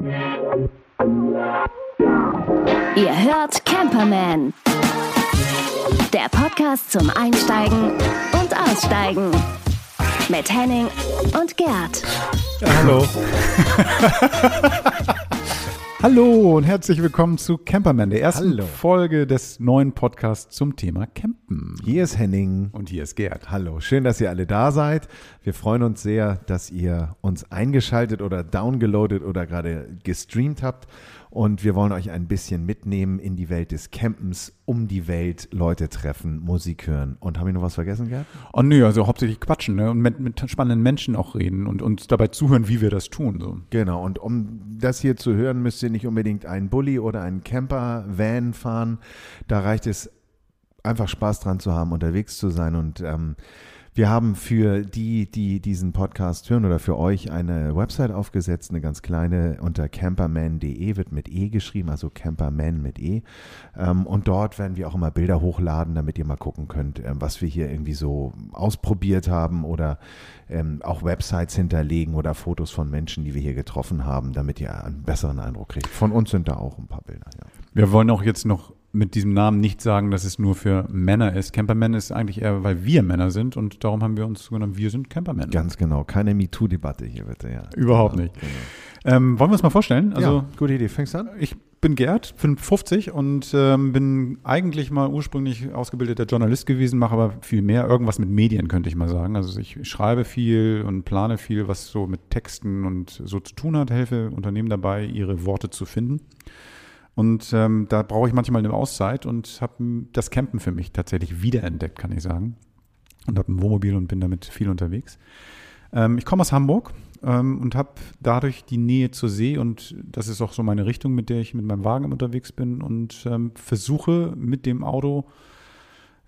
Ihr hört Camperman. Der Podcast zum Einsteigen und Aussteigen. Mit Henning und Gerd. Ja, hallo. hallo und herzlich willkommen zu Camperman, der ersten Hallo. Folge des neuen Podcasts zum Thema Campen. Hier ist Henning. Und hier ist Gerd. Hallo, schön, dass ihr alle da seid. Wir freuen uns sehr, dass ihr uns eingeschaltet oder downgeloadet oder gerade gestreamt habt. Und wir wollen euch ein bisschen mitnehmen in die Welt des Campens, um die Welt, Leute treffen, Musik hören. Und haben wir noch was vergessen, Gerd? Oh nö, also hauptsächlich quatschen ne? und mit, mit spannenden Menschen auch reden und uns dabei zuhören, wie wir das tun. So. Genau, und um das hier zu hören, müsst ihr nicht unbedingt einen Bulli oder einen Camper-Van fahren. Da reicht es einfach Spaß dran zu haben, unterwegs zu sein. Und ähm, wir haben für die, die diesen Podcast hören oder für euch eine Website aufgesetzt, eine ganz kleine unter camperman.de, wird mit E geschrieben, also Camperman mit E. Ähm, und dort werden wir auch immer Bilder hochladen, damit ihr mal gucken könnt, ähm, was wir hier irgendwie so ausprobiert haben oder ähm, auch Websites hinterlegen oder Fotos von Menschen, die wir hier getroffen haben, damit ihr einen besseren Eindruck kriegt. Von uns sind da auch ein paar Bilder, ja. Wir wollen auch jetzt noch mit diesem Namen nicht sagen, dass es nur für Männer ist. Camperman ist eigentlich eher, weil wir Männer sind und darum haben wir uns genommen, wir sind Camperman. Ganz genau. Keine MeToo-Debatte hier bitte, ja. Überhaupt Genau, nicht. Genau. Ähm, wollen wir uns mal vorstellen? Also ja, gute Idee. Fängst du an? Ich bin Gerd, bin 50 und ähm, bin eigentlich mal ursprünglich ausgebildeter Journalist gewesen, mache aber viel mehr. Irgendwas mit Medien, könnte ich mal sagen. Also ich schreibe viel und plane viel, was so mit Texten und so zu tun hat, helfe Unternehmen dabei, ihre Worte zu finden. Und ähm, da brauche ich manchmal eine Auszeit und habe das Campen für mich tatsächlich wiederentdeckt, kann ich sagen. Und habe ein Wohnmobil und bin damit viel unterwegs. Ähm, ich komme aus Hamburg ähm, und habe dadurch die Nähe zur See und das ist auch so meine Richtung, mit der ich mit meinem Wagen unterwegs bin und ähm, versuche mit dem Auto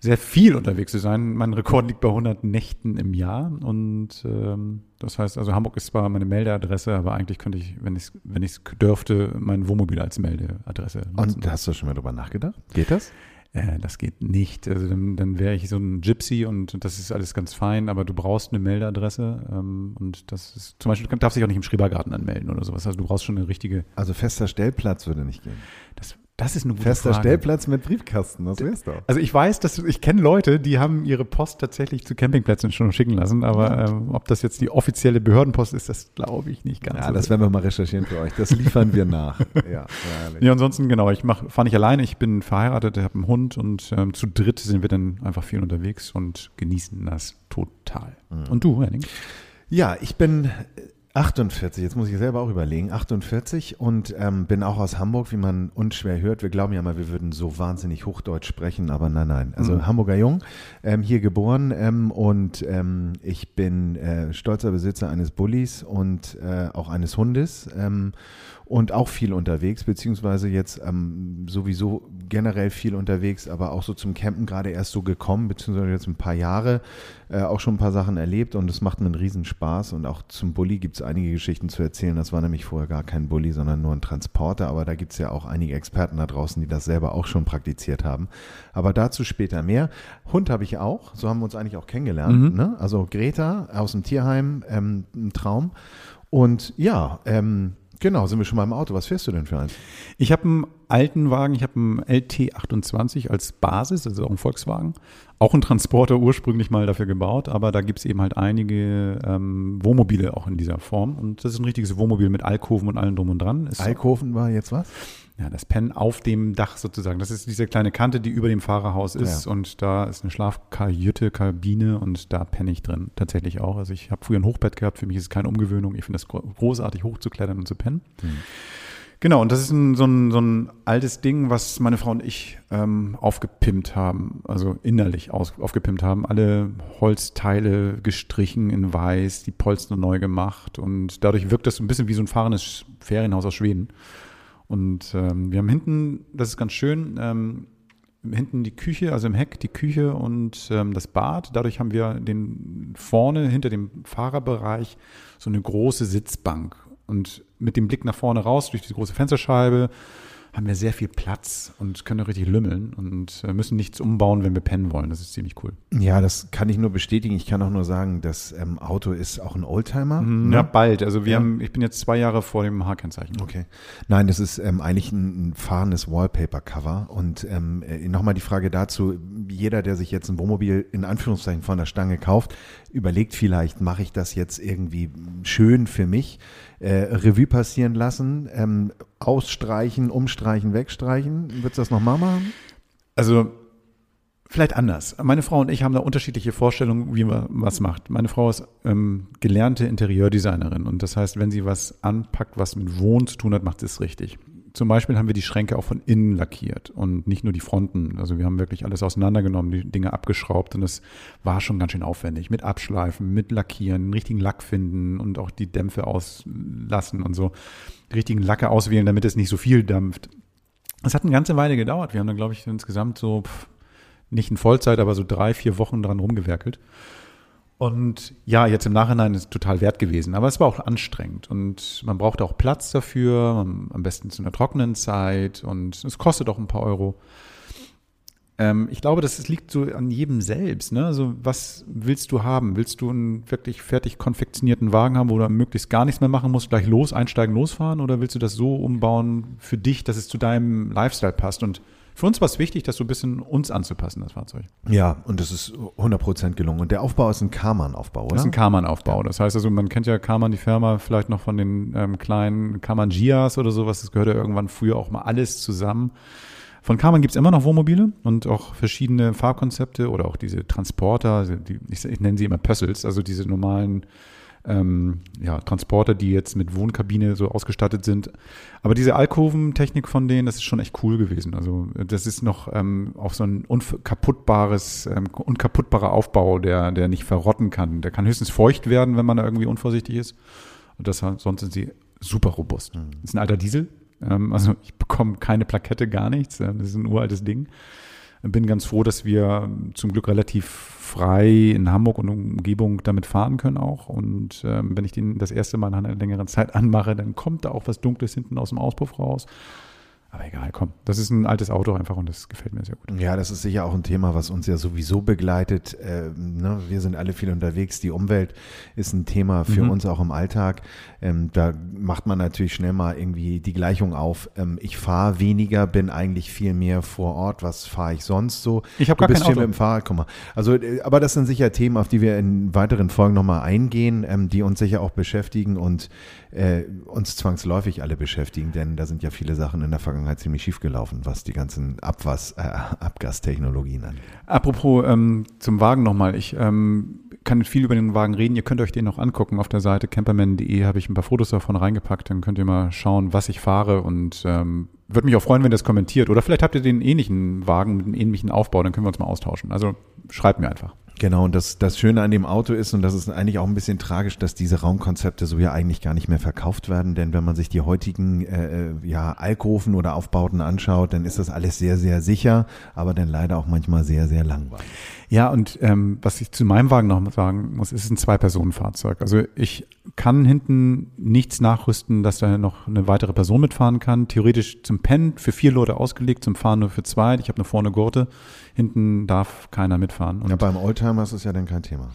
sehr viel unterwegs zu sein. Mein Rekord liegt bei 100 Nächten im Jahr und ähm, das heißt, also Hamburg ist zwar meine Meldeadresse, aber eigentlich könnte ich, wenn ich wenn ich dürfte, mein Wohnmobil als Meldeadresse nutzen. Und hast du schon mal drüber nachgedacht? Geht das? Äh, das geht nicht. Also dann, dann wäre ich so ein Gypsy und das ist alles ganz fein, aber du brauchst eine Meldeadresse ähm, und das ist zum Beispiel, du darfst dich auch nicht im Schrebergarten anmelden oder sowas. Also du brauchst schon eine richtige. Also fester Stellplatz würde nicht gehen. Das, das ist eine gute Fester Frage. Stellplatz mit Briefkasten, das wär's doch. Also ich weiß, dass ich kenne Leute, die haben ihre Post tatsächlich zu Campingplätzen schon schicken lassen, aber ähm, ob das jetzt die offizielle Behördenpost ist, das glaube ich nicht ganz. Ja, so. das werden wir mal recherchieren für euch. Das liefern wir nach. Ja, herrlich. Ja, ansonsten, genau, ich mach, fahre nicht alleine, ich bin verheiratet, habe einen Hund und ähm, zu dritt sind wir dann einfach viel unterwegs und genießen das total. Und du, Henning? Ja, ich bin 48, jetzt muss ich selber auch überlegen, 48 und ähm, bin auch aus Hamburg, wie man unschwer hört. Wir glauben ja mal, wir würden so wahnsinnig Hochdeutsch sprechen, aber nein, nein. Also Mhm. Hamburger Jung, ähm, hier geboren ähm, und ähm, ich bin äh, stolzer Besitzer eines Bullis und äh, auch eines Hundes ähm, und auch viel unterwegs, beziehungsweise jetzt ähm, sowieso generell viel unterwegs, aber auch so zum Campen gerade erst so gekommen, beziehungsweise jetzt ein paar Jahre, äh, auch schon ein paar Sachen erlebt und es macht mir einen Riesenspaß und auch zum Bulli gibt es einige Geschichten zu erzählen. Das war nämlich vorher gar kein Bulli, sondern nur ein Transporter, aber da gibt es ja auch einige Experten da draußen, die das selber auch schon praktiziert haben. Aber dazu später mehr. Hund habe ich auch, so haben wir uns eigentlich auch kennengelernt. Ne? Also Greta aus dem Tierheim, ähm, ein Traum. Und ja, ähm, genau, sind wir schon mal im Auto. Was fährst du denn für eins? Ich habe einen alten Wagen, ich habe einen LT28 als Basis, also auch ein Volkswagen. Auch ein Transporter ursprünglich mal dafür gebaut, aber da gibt es eben halt einige ähm, Wohnmobile auch in dieser Form. Und das ist ein richtiges Wohnmobil mit Alkoven und allem drum und dran. Ist Alkoven war jetzt was? Ja, das Pen auf dem Dach sozusagen. Das ist diese kleine Kante, die über dem Fahrerhaus ist. Ja. Und da ist eine Schlafkajüte, Kabine und da penne ich drin tatsächlich auch. Also ich habe früher ein Hochbett gehabt. Für mich ist es keine Umgewöhnung. Ich finde es gro- großartig, hochzuklettern und zu pennen. Genau, und das ist ein, so, ein, so ein altes Ding, was meine Frau und ich ähm, aufgepimpt haben, also innerlich aus, aufgepimpt haben. Alle Holzteile gestrichen in weiß, die Polster neu gemacht und dadurch wirkt das so ein bisschen wie so ein fahrendes Ferienhaus aus Schweden. Und ähm, wir haben hinten, das ist ganz schön, ähm, hinten die Küche, also im Heck die Küche und ähm, das Bad. Dadurch haben wir den vorne hinter dem Fahrerbereich so eine große Sitzbank und mit dem Blick nach vorne raus durch die große Fensterscheibe haben wir sehr viel Platz und können richtig lümmeln und äh, müssen nichts umbauen, wenn wir pennen wollen. Das ist ziemlich cool. Ja, das kann ich nur bestätigen. Ich kann auch nur sagen, das ähm, Auto ist auch ein Oldtimer. Mhm, ne? Ja, bald. Also wir Ja. haben, ich bin jetzt zwei Jahre vor dem H-Kennzeichen. Okay. Nein, das ist ähm, eigentlich ein, ein fahrendes Wallpaper-Cover. Und ähm, äh, nochmal die Frage dazu, jeder, der sich jetzt ein Wohnmobil in Anführungszeichen von der Stange kauft, überlegt vielleicht, mache ich das jetzt irgendwie schön für mich, äh, Revue passieren lassen, ähm, ausstreichen, umstreichen, wegstreichen. Würdest du das nochmal machen? Also vielleicht anders. Meine Frau und ich haben da unterschiedliche Vorstellungen, wie man was macht. Meine Frau ist ähm, gelernte Interieurdesignerin und das heißt, wenn sie was anpackt, was mit Wohnen zu tun hat, macht sie es richtig. Zum Beispiel haben wir die Schränke auch von innen lackiert und nicht nur die Fronten. Also wir haben wirklich alles auseinandergenommen, die Dinge abgeschraubt und das war schon ganz schön aufwendig. Mit Abschleifen, mit Lackieren, den richtigen Lack finden und auch die Dämpfe auslassen und so. Die richtigen Lacke auswählen, damit es nicht so viel dampft. Das hat eine ganze Weile gedauert. Wir haben da, glaube ich, insgesamt so pff, nicht in Vollzeit, aber so drei, vier Wochen dran rumgewerkelt. Und ja, jetzt im Nachhinein ist es total wert gewesen, aber es war auch anstrengend und man braucht auch Platz dafür, am besten zu einer trockenen Zeit und es kostet auch ein paar Euro. Ähm, ich glaube, das liegt so an jedem selbst. Ne? Also was willst du haben? Willst du einen wirklich fertig konfektionierten Wagen haben, wo du möglichst gar nichts mehr machen musst, gleich los, einsteigen, losfahren? Oder willst du das so umbauen für dich, dass es zu deinem Lifestyle passt? Und für uns war es wichtig, das so ein bisschen uns anzupassen, das Fahrzeug. Ja, und das ist 100% gelungen. Und der Aufbau ist ein Karmann-Aufbau, oder? Das ist ein Karmann-Aufbau. Das heißt also, man kennt ja Karmann, die Firma, vielleicht noch von den ähm, kleinen Karmann Gias oder sowas. Das gehörte irgendwann früher auch mal alles zusammen. Von Karmann gibt es immer noch Wohnmobile und auch verschiedene Farbkonzepte oder auch diese Transporter, die, ich, ich nenne sie immer Pössels, also diese normalen ähm, ja, Transporter, die jetzt mit Wohnkabine so ausgestattet sind. Aber diese Alkoventechnik von denen, das ist schon echt cool gewesen. Also das ist noch ähm, auch so ein unkaputtbares, ähm, unkaputtbarer Aufbau, der, der nicht verrotten kann. Der kann höchstens feucht werden, wenn man da irgendwie unvorsichtig ist. Und das, sonst sind sie super robust. Das ist ein alter Diesel. Ähm, also ich bekomme keine Plakette, gar nichts. Das ist ein uraltes Ding. Bin ganz froh, dass wir zum Glück relativ frei in Hamburg und Umgebung damit fahren können auch. Und ähm, wenn ich den das erste Mal nach einer längeren Zeit anmache, dann kommt da auch was Dunkles hinten aus dem Auspuff raus. Aber egal, komm. Das ist ein altes Auto einfach und das gefällt mir sehr gut. Ja, das ist sicher auch ein Thema, was uns ja sowieso begleitet. Ähm, ne? Wir sind alle viel unterwegs. Die Umwelt ist ein Thema für Mhm. uns auch im Alltag. Ähm, da macht man natürlich schnell mal irgendwie die Gleichung auf. Ähm, ich fahre weniger, bin eigentlich viel mehr vor Ort. Was fahre ich sonst so? Ich habe gar bist kein viel Auto. mit dem Fahrrad, guck mal. Also, äh, aber das sind sicher Themen, auf die wir in weiteren Folgen nochmal eingehen, ähm, die uns sicher auch beschäftigen und äh, uns zwangsläufig alle beschäftigen, denn da sind ja viele Sachen in der Vergangenheit ziemlich schief gelaufen, was die ganzen Abwas, äh, Abgastechnologien angeht. Apropos ähm, zum Wagen nochmal. Ich ähm, kann viel über den Wagen reden. Ihr könnt euch den noch angucken. Auf der Seite camperman.de habe ich ein paar Fotos davon reingepackt. Dann könnt ihr mal schauen, was ich fahre und ähm, würde mich auch freuen, wenn ihr das kommentiert. Oder vielleicht habt ihr den ähnlichen Wagen mit einem ähnlichen Aufbau. Dann können wir uns mal austauschen. Also schreibt mir einfach. Genau, und das, das Schöne an dem Auto ist, und das ist eigentlich auch ein bisschen tragisch, dass diese Raumkonzepte so ja eigentlich gar nicht mehr verkauft werden, denn wenn man sich die heutigen äh, ja, Alkoven oder Aufbauten anschaut, dann ist das alles sehr, sehr sicher, aber dann leider auch manchmal sehr, sehr langweilig. Ja, und ähm, was ich zu meinem Wagen noch sagen muss, ist ein Zwei-Personen-Fahrzeug. Also ich kann hinten nichts nachrüsten, dass da noch eine weitere Person mitfahren kann. Theoretisch zum Pennen für vier Leute ausgelegt, zum Fahren nur für zwei. Ich habe eine vorne Gurte. Hinten darf keiner mitfahren. Und Ja, beim Oldtimer ist es ja dann kein Thema.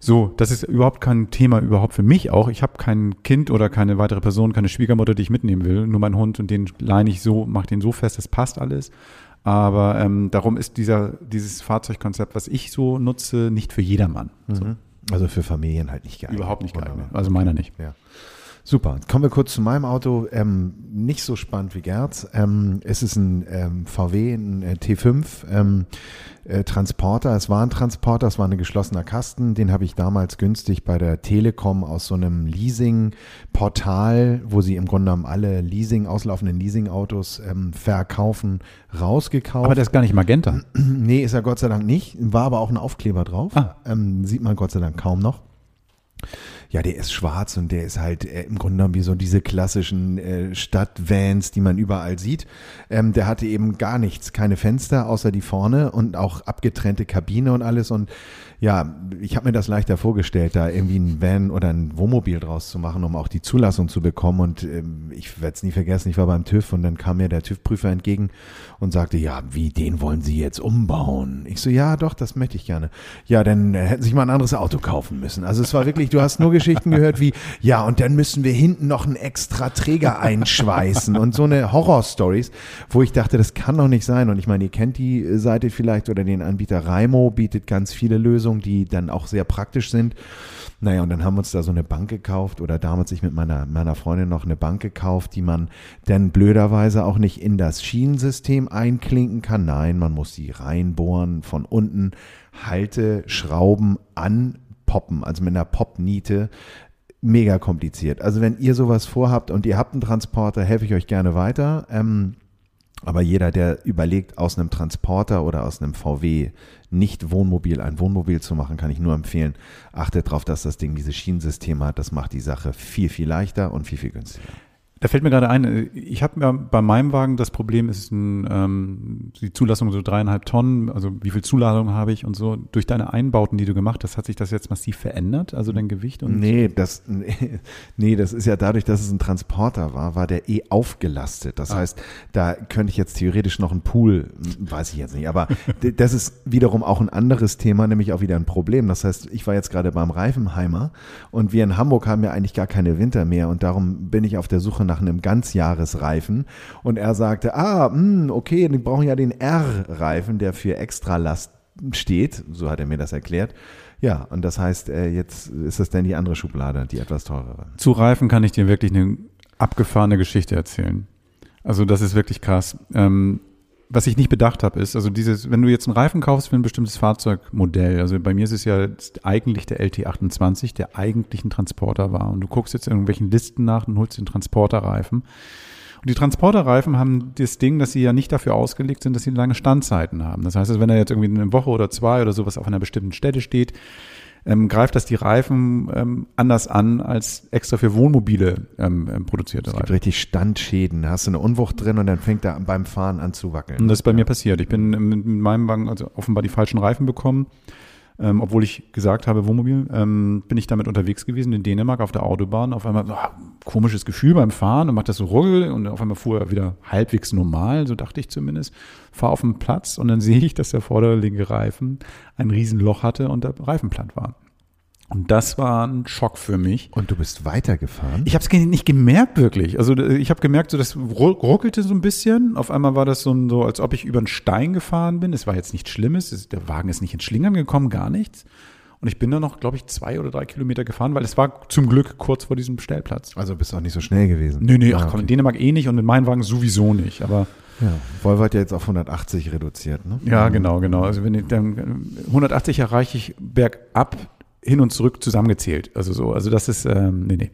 so, das ist überhaupt kein Thema überhaupt für mich auch. Ich habe kein Kind oder keine weitere Person, keine Schwiegermutter, die ich mitnehmen will. Nur mein Hund und den leine ich so, mache den so fest, das passt alles. Aber ähm, darum ist dieser, dieses Fahrzeugkonzept, was ich so nutze, nicht für jedermann. So, Also für Familien halt nicht geeignet. überhaupt nicht geeignet. Also meiner nicht. Ja. Super. Kommen wir kurz zu meinem Auto. Ähm, nicht so spannend wie Gerz. Ähm, es ist ein ähm, VW, ein äh, T5 ähm, äh, Transporter. Es war ein Transporter, es war ein geschlossener Kasten. Den habe ich damals günstig bei der Telekom aus so einem Leasing-Portal, wo sie im Grunde genommen alle Leasing, auslaufenden Leasing-Autos ähm, verkaufen, rausgekauft. Aber das ist gar nicht Magenta. Nee, ist er Gott sei Dank nicht. War aber auch ein Aufkleber drauf. Ah. Ähm, sieht man Gott sei Dank kaum noch. Ja, der ist schwarz und der ist halt äh, im Grunde genommen wie so diese klassischen äh, Stadtvans, die man überall sieht. Ähm, der hatte eben gar nichts, keine Fenster außer die vorne und auch abgetrennte Kabine und alles und ja, ich habe mir das leichter vorgestellt, da irgendwie ein Van oder ein Wohnmobil draus zu machen, um auch die Zulassung zu bekommen. Und ähm, ich werde es nie vergessen, ich war beim TÜV und dann kam mir der TÜV-Prüfer entgegen und sagte, ja, wie, den wollen Sie jetzt umbauen? Ich so, ja, doch, das möchte ich gerne. Ja, dann äh, hätten Sie sich mal ein anderes Auto kaufen müssen. Also es war wirklich, du hast nur Geschichten gehört wie, ja, und dann müssen wir hinten noch einen extra Träger einschweißen und so eine Horror-Stories, wo ich dachte, das kann doch nicht sein. Und ich meine, ihr kennt die Seite vielleicht oder den Anbieter Raimo bietet ganz viele Lösungen Lösungen, die dann auch sehr praktisch sind. Naja, und dann haben wir uns da so eine Bank gekauft oder damals ich mit meiner, meiner Freundin noch eine Bank gekauft, die man dann blöderweise auch nicht in das Schienensystem einklinken kann. Nein, man muss sie reinbohren, von unten Halte, Schrauben anpoppen, also mit einer Popniete mega kompliziert. Also wenn ihr sowas vorhabt und ihr habt einen Transporter, helfe ich euch gerne weiter. Ähm, aber jeder, der überlegt, aus einem Transporter oder aus einem VW nicht Wohnmobil ein Wohnmobil zu machen, kann ich nur empfehlen, achtet darauf, dass das Ding dieses Schienensystem hat. Das macht die Sache viel, viel leichter und viel, viel günstiger. Da fällt mir gerade ein, äh, ich habe ja bei meinem Wagen das Problem, ist ein, ähm, die Zulassung so dreieinhalb Tonnen, also wie viel Zuladung habe ich und so. Durch deine Einbauten, die du gemacht hast, hat sich das jetzt massiv verändert, also dein Gewicht? Und nee, das, nee, das ist ja dadurch, dass es ein Transporter war, war der eh aufgelastet. Das ah. heißt, da könnte ich jetzt theoretisch noch einen Pool, weiß ich jetzt nicht, aber das ist wiederum auch ein anderes Thema, nämlich auch wieder ein Problem. Das heißt, ich war jetzt gerade beim Reifenheimer und wir in Hamburg haben ja eigentlich gar keine Winter mehr und darum bin ich auf der Suche nach einem Ganzjahresreifen. Und er sagte, ah, mh, hm, okay, die brauchen ja den R-Reifen, der für Extralast steht. So hat er mir das erklärt. Ja, und das heißt, äh, jetzt ist das denn die andere Schublade, die etwas teurere. Zu Reifen kann ich dir wirklich eine abgefahrene Geschichte erzählen. Also das ist wirklich krass. Ähm, was ich nicht bedacht habe, ist, also dieses, wenn du jetzt einen Reifen kaufst für ein bestimmtes Fahrzeugmodell, also bei mir ist es ja eigentlich der LT28, der eigentlich ein Transporter war. Und du guckst jetzt in irgendwelchen Listen nach und holst den Transporterreifen. Und die Transporterreifen haben das Ding, dass sie ja nicht dafür ausgelegt sind, dass sie lange Standzeiten haben. Das heißt, wenn er jetzt irgendwie eine Woche oder zwei oder sowas auf einer bestimmten Stelle steht, ähm, greift das die Reifen ähm, anders an als extra für Wohnmobile ähm, ähm produzierte es gibt Reifen. richtig Standschäden. Da hast du eine Unwucht drin und dann fängt er beim Fahren an zu wackeln. Und das ist bei ja. mir passiert. Ich bin mit meinem Wagen also offenbar die falschen Reifen bekommen ähm, obwohl ich gesagt habe, Wohnmobil, ähm, bin ich damit unterwegs gewesen in Dänemark auf der Autobahn. Auf einmal, oh, komisches Gefühl beim Fahren und macht das so ruggel und auf einmal fuhr er wieder halbwegs normal, so dachte ich zumindest. Fahr auf den Platz und dann sehe ich, dass der vordere linke Reifen ein Riesenloch hatte und der Reifen platt war. Und das war ein Schock für mich. Und du bist weitergefahren? Ich habe es nicht gemerkt wirklich. Also ich habe gemerkt, so das ruckelte so ein bisschen. Auf einmal war das so, so, als ob ich über einen Stein gefahren bin. Es war jetzt nichts Schlimmes. Der Wagen ist nicht ins Schlingern gekommen, gar nichts. Und ich bin dann noch, glaube ich, zwei oder drei Kilometer gefahren, weil es war zum Glück kurz vor diesem Stellplatz. Also bist du auch nicht so schnell gewesen? Nee, nee, ach komm, okay. in Dänemark eh nicht und mit meinem Wagen sowieso nicht. Aber ja, Volvo hat ja jetzt auf 180 reduziert, ne? Ja, genau, genau. Also wenn ich dann 180 erreiche ich bergab hin und zurück zusammengezählt. Also so, also das ist, ähm, nee, nee.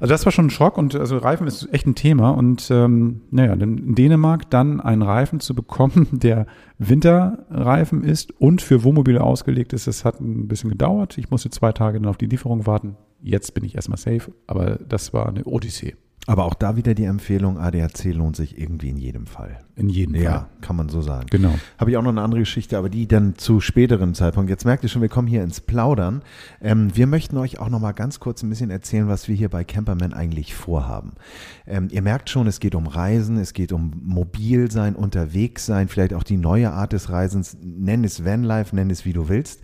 Also das war schon ein Schock und also Reifen ist echt ein Thema und ähm, naja, in Dänemark dann einen Reifen zu bekommen, der Winterreifen ist und für Wohnmobile ausgelegt ist, das hat ein bisschen gedauert. Ich musste zwei Tage dann auf die Lieferung warten. Jetzt bin ich erstmal safe, aber das war eine Odyssee. Aber auch da wieder die Empfehlung, ADAC lohnt sich irgendwie in jedem Fall. In jedem Fall. Ja, kann man so sagen. Genau. Habe ich auch noch eine andere Geschichte, aber die dann zu späteren Zeitpunkt. Jetzt merkt ihr schon, wir kommen hier ins Plaudern. Ähm, wir möchten euch auch noch mal ganz kurz ein bisschen erzählen, was wir hier bei Camperman eigentlich vorhaben. Ähm, ihr merkt schon, es geht um Reisen, es geht um mobil sein, unterwegs sein, vielleicht auch die neue Art des Reisens. Nenn es Vanlife, nenn es wie du willst.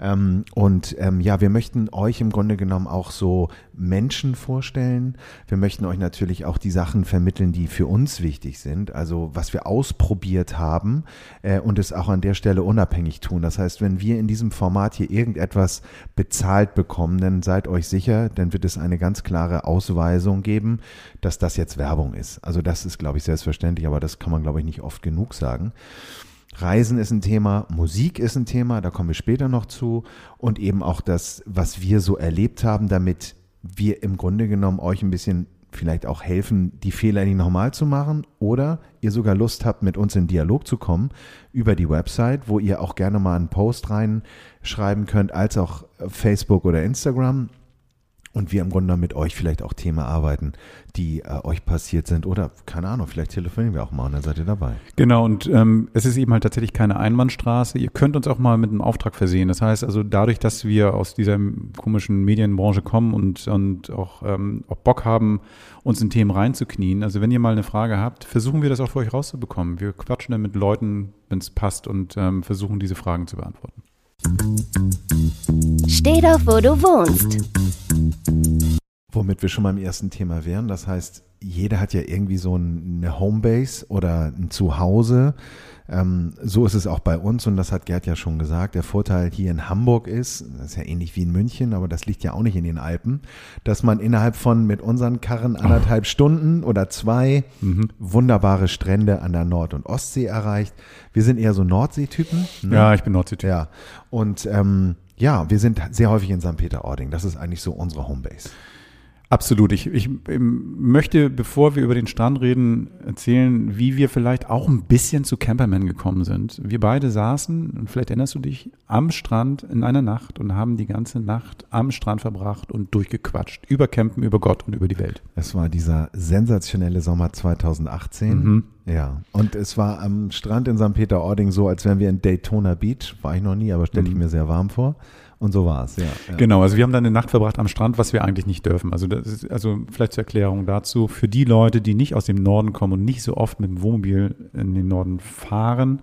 Ähm, und ähm, ja, wir möchten euch im Grunde genommen auch so Menschen vorstellen. Wir möchten euch natürlich auch die Sachen vermitteln, die für uns wichtig sind. Also was wir ausprobiert haben äh, und es auch an der Stelle unabhängig tun. Das heißt, wenn wir in diesem Format hier irgendetwas bezahlt bekommen, dann seid euch sicher, dann wird es eine ganz klare Ausweisung geben, dass das jetzt Werbung ist. Also das ist, glaube ich, selbstverständlich, aber das kann man, glaube ich, nicht oft genug sagen. Reisen ist ein Thema, Musik ist ein Thema, da kommen wir später noch zu. Und eben auch das, was wir so erlebt haben, damit wir im Grunde genommen euch ein bisschen vielleicht auch helfen, die Fehler nicht nochmal zu machen oder ihr sogar Lust habt, mit uns in Dialog zu kommen über die Website, wo ihr auch gerne mal einen Post reinschreiben könnt, als auch Facebook oder Instagram und wir im Grunde mit euch vielleicht auch Themen arbeiten, die äh, euch passiert sind oder keine Ahnung, vielleicht telefonieren wir auch mal und dann seid ihr dabei. Genau, und ähm, es ist eben halt tatsächlich keine Einbahnstraße. Ihr könnt uns auch mal mit einem Auftrag versehen. Das heißt also, dadurch, dass wir aus dieser komischen Medienbranche kommen und, und auch, ähm, auch Bock haben, uns in Themen reinzuknien, also wenn ihr mal eine Frage habt, versuchen wir das auch für euch rauszubekommen. Wir quatschen dann mit Leuten, wenn es passt und ähm, versuchen diese Fragen zu beantworten. Steh doch, wo du wohnst. Womit wir schon beim ersten Thema wären. Das heißt, jeder hat ja irgendwie so eine Homebase oder ein Zuhause. Ähm, so ist es auch bei uns und das hat Gerd ja schon gesagt. Der Vorteil hier in Hamburg ist, das ist ja ähnlich wie in München, aber das liegt ja auch nicht in den Alpen, dass man innerhalb von mit unseren Karren anderthalb Stunden oder zwei Mhm. wunderbare Strände an der Nord- und Ostsee erreicht. Wir sind eher so Nordseetypen. ne? Ja, ich bin Nordsee. Ja, und ähm, ja, wir sind sehr häufig in St. Peter-Ording. Das ist eigentlich so unsere Homebase. Absolut. Ich, ich ähm, möchte, bevor wir über den Strand reden, erzählen, wie wir vielleicht auch ein bisschen zu Camperman gekommen sind. Wir beide saßen, und vielleicht erinnerst du dich, am Strand in einer Nacht und haben die ganze Nacht am Strand verbracht und durchgequatscht. Über Campen, über Gott und über die Welt. Es war dieser sensationelle Sommer 2018. Mhm. Ja, und es war am Strand in St. Peter-Ording so, als wären wir in Daytona Beach. War ich noch nie, aber stelle ich Mhm. mir sehr warm vor. Und so war es, ja. ja. Genau, also wir haben dann eine Nacht verbracht am Strand, was wir eigentlich nicht dürfen. Also, ist, also vielleicht zur Erklärung dazu, für die Leute, die nicht aus dem Norden kommen und nicht so oft mit dem Wohnmobil in den Norden fahren,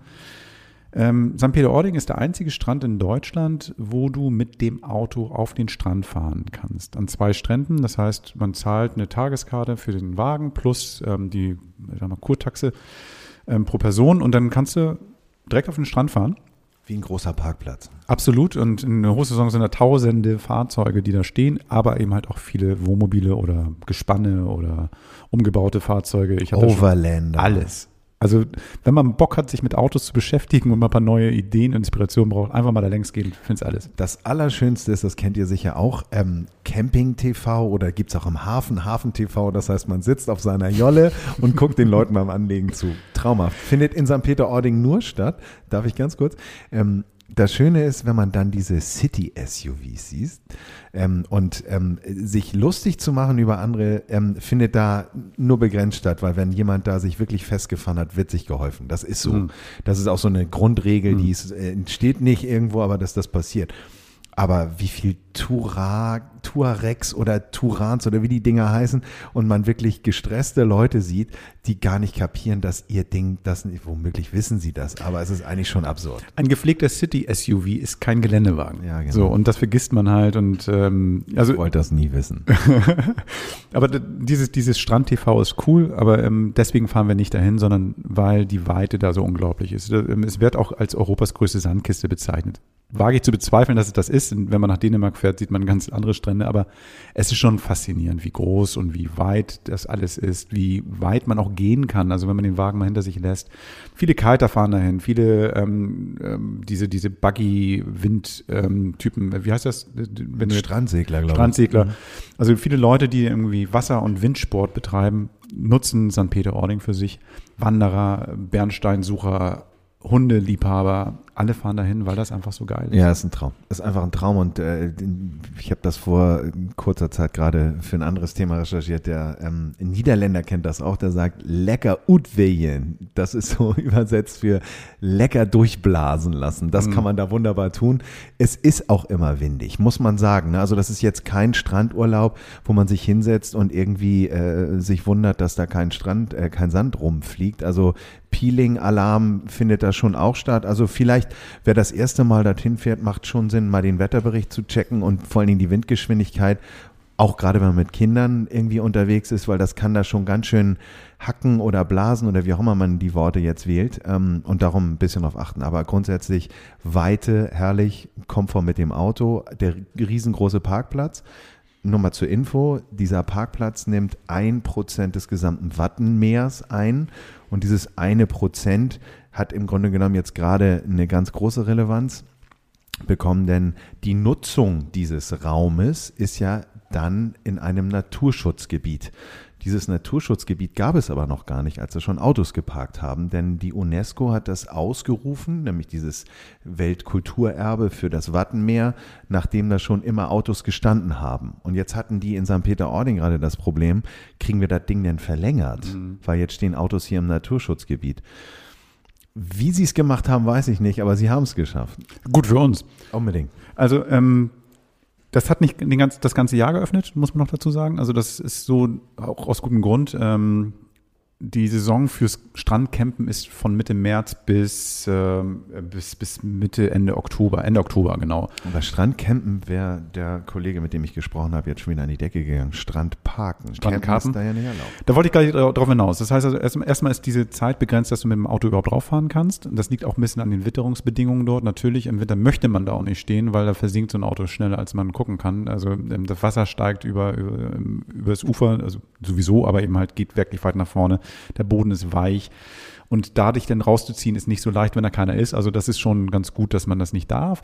ähm, St. Peter-Ording ist der einzige Strand in Deutschland, wo du mit dem Auto auf den Strand fahren kannst. An zwei Stränden, das heißt, man zahlt eine Tageskarte für den Wagen plus ähm, die Kurtaxe ähm, pro Person und dann kannst du direkt auf den Strand fahren. Wie ein großer Parkplatz. Absolut. Und in der Hochsaison sind da tausende Fahrzeuge, die da stehen, aber eben halt auch viele Wohnmobile oder Gespanne oder umgebaute Fahrzeuge. Ich Overlander. alles. Also, wenn man Bock hat, sich mit Autos zu beschäftigen und mal ein paar neue Ideen und Inspirationen braucht, einfach mal da längs gehen, find's alles. Das Allerschönste ist, das kennt ihr sicher auch, ähm, Camping-TV oder gibt es auch im Hafen, Hafen-TV. Das heißt, man sitzt auf seiner Jolle und guckt den Leuten beim Anlegen zu. Traumhaft. Findet in St. Peter-Ording nur statt. Darf ich ganz kurz? Ähm, das Schöne ist, wenn man dann diese City-SUVs sieht ähm, und ähm, sich lustig zu machen über andere, ähm, findet da nur begrenzt statt, weil wenn jemand da sich wirklich festgefahren hat, wird sich geholfen. Das ist so. Mhm. Das ist auch so eine Grundregel, die ist, äh, entsteht nicht irgendwo, aber dass das passiert. Aber wie viel Tura, Tuaregs oder Turans oder wie die Dinger heißen und man wirklich gestresste Leute sieht, die gar nicht kapieren, dass ihr Ding, das nicht, womöglich wissen sie das, aber es ist eigentlich schon absurd. Ein gepflegter City-SUV ist kein Geländewagen. Ja, genau. So, und das vergisst man halt. Und ähm, also Ich wollte das nie wissen. Aber dieses, dieses Strand-TV ist cool, aber ähm, deswegen fahren wir nicht dahin, sondern weil die Weite da so unglaublich ist. Ähm, Es wird auch als Europas größte Sandkiste bezeichnet. Wage ich zu bezweifeln, dass es das ist. Wenn man nach Dänemark fährt, sieht man ganz andere Strände, aber es ist schon faszinierend, wie groß und wie weit das alles ist, wie weit man auch gehen kann. Also wenn man den Wagen mal hinter sich lässt. Viele Kiter fahren dahin, viele ähm, ähm, diese, diese Buggy-Wind-Typen, wie heißt das? Wenn du jetzt- Strandsegler, glaube ich. Strandsegler. Also viele Leute, die irgendwie Wasser- und Windsport betreiben, nutzen St. Peter-Ording für sich. Wanderer, Bernsteinsucher, Hundeliebhaber, alle fahren dahin, weil das einfach so geil ist. Ja, ist ein Traum. Ist einfach ein Traum und äh, ich habe das vor kurzer Zeit gerade für ein anderes Thema recherchiert. Der ähm, Niederländer kennt das auch, der sagt lecker utwejen. Das ist so übersetzt für lecker durchblasen lassen. Das kann man da wunderbar tun. Es ist auch immer windig, muss man sagen. ne? Also das ist jetzt kein Strandurlaub, wo man sich hinsetzt und irgendwie äh, sich wundert, dass da kein Strand, äh, kein Sand rumfliegt. Also Peeling-Alarm findet da schon auch statt. Also vielleicht, wer das erste Mal dorthin fährt, macht schon Sinn, mal den Wetterbericht zu checken und vor allen Dingen die Windgeschwindigkeit. Auch gerade wenn man mit Kindern irgendwie unterwegs ist, weil das kann da schon ganz schön hacken oder blasen oder wie auch immer man die Worte jetzt wählt. Ähm, und darum ein bisschen drauf achten. Aber grundsätzlich Weite, herrlich, Komfort mit dem Auto, der riesengroße Parkplatz. Nur mal zur Info, dieser Parkplatz nimmt ein Prozent des gesamten Wattenmeers ein und dieses eine Prozent hat im Grunde genommen jetzt gerade eine ganz große Relevanz bekommen, denn die Nutzung dieses Raumes ist ja dann in einem Naturschutzgebiet. Dieses Naturschutzgebiet gab es aber noch gar nicht, als da schon Autos geparkt haben, denn die UNESCO hat das ausgerufen, nämlich dieses Weltkulturerbe für das Wattenmeer, nachdem da schon immer Autos gestanden haben. Und jetzt hatten die in St. Peter-Ording gerade das Problem, kriegen wir das Ding denn verlängert? Mhm. Weil jetzt stehen Autos hier im Naturschutzgebiet. Wie sie es gemacht haben, weiß ich nicht, aber sie haben es geschafft. Gut für uns. Unbedingt. Also ähm, das hat nicht den ganz, das ganze Jahr geöffnet, muss man noch dazu sagen. Also das ist so auch aus gutem Grund. Ähm, die Saison fürs Strandcampen ist von Mitte März bis, äh, bis, bis Mitte, Ende Oktober, Ende Oktober, genau. Bei Strandcampen wäre der Kollege, mit dem ich gesprochen habe, jetzt schon wieder an die Decke gegangen. Strandparken. Strandkarten. Da, ja da wollte ich gleich darauf hinaus. Das heißt also, erstmal ist diese Zeit begrenzt, dass du mit dem Auto überhaupt rauffahren kannst. Das liegt auch ein bisschen an den Witterungsbedingungen dort. Natürlich, im Winter möchte man da auch nicht stehen, weil da versinkt so ein Auto schneller, als man gucken kann. Also ähm, das Wasser steigt über, über, über das Ufer, also sowieso, aber eben halt geht wirklich weit nach vorne der Boden ist weich. Und dadurch dann rauszuziehen, ist nicht so leicht, wenn da keiner ist. Also das ist schon ganz gut, dass man das nicht darf.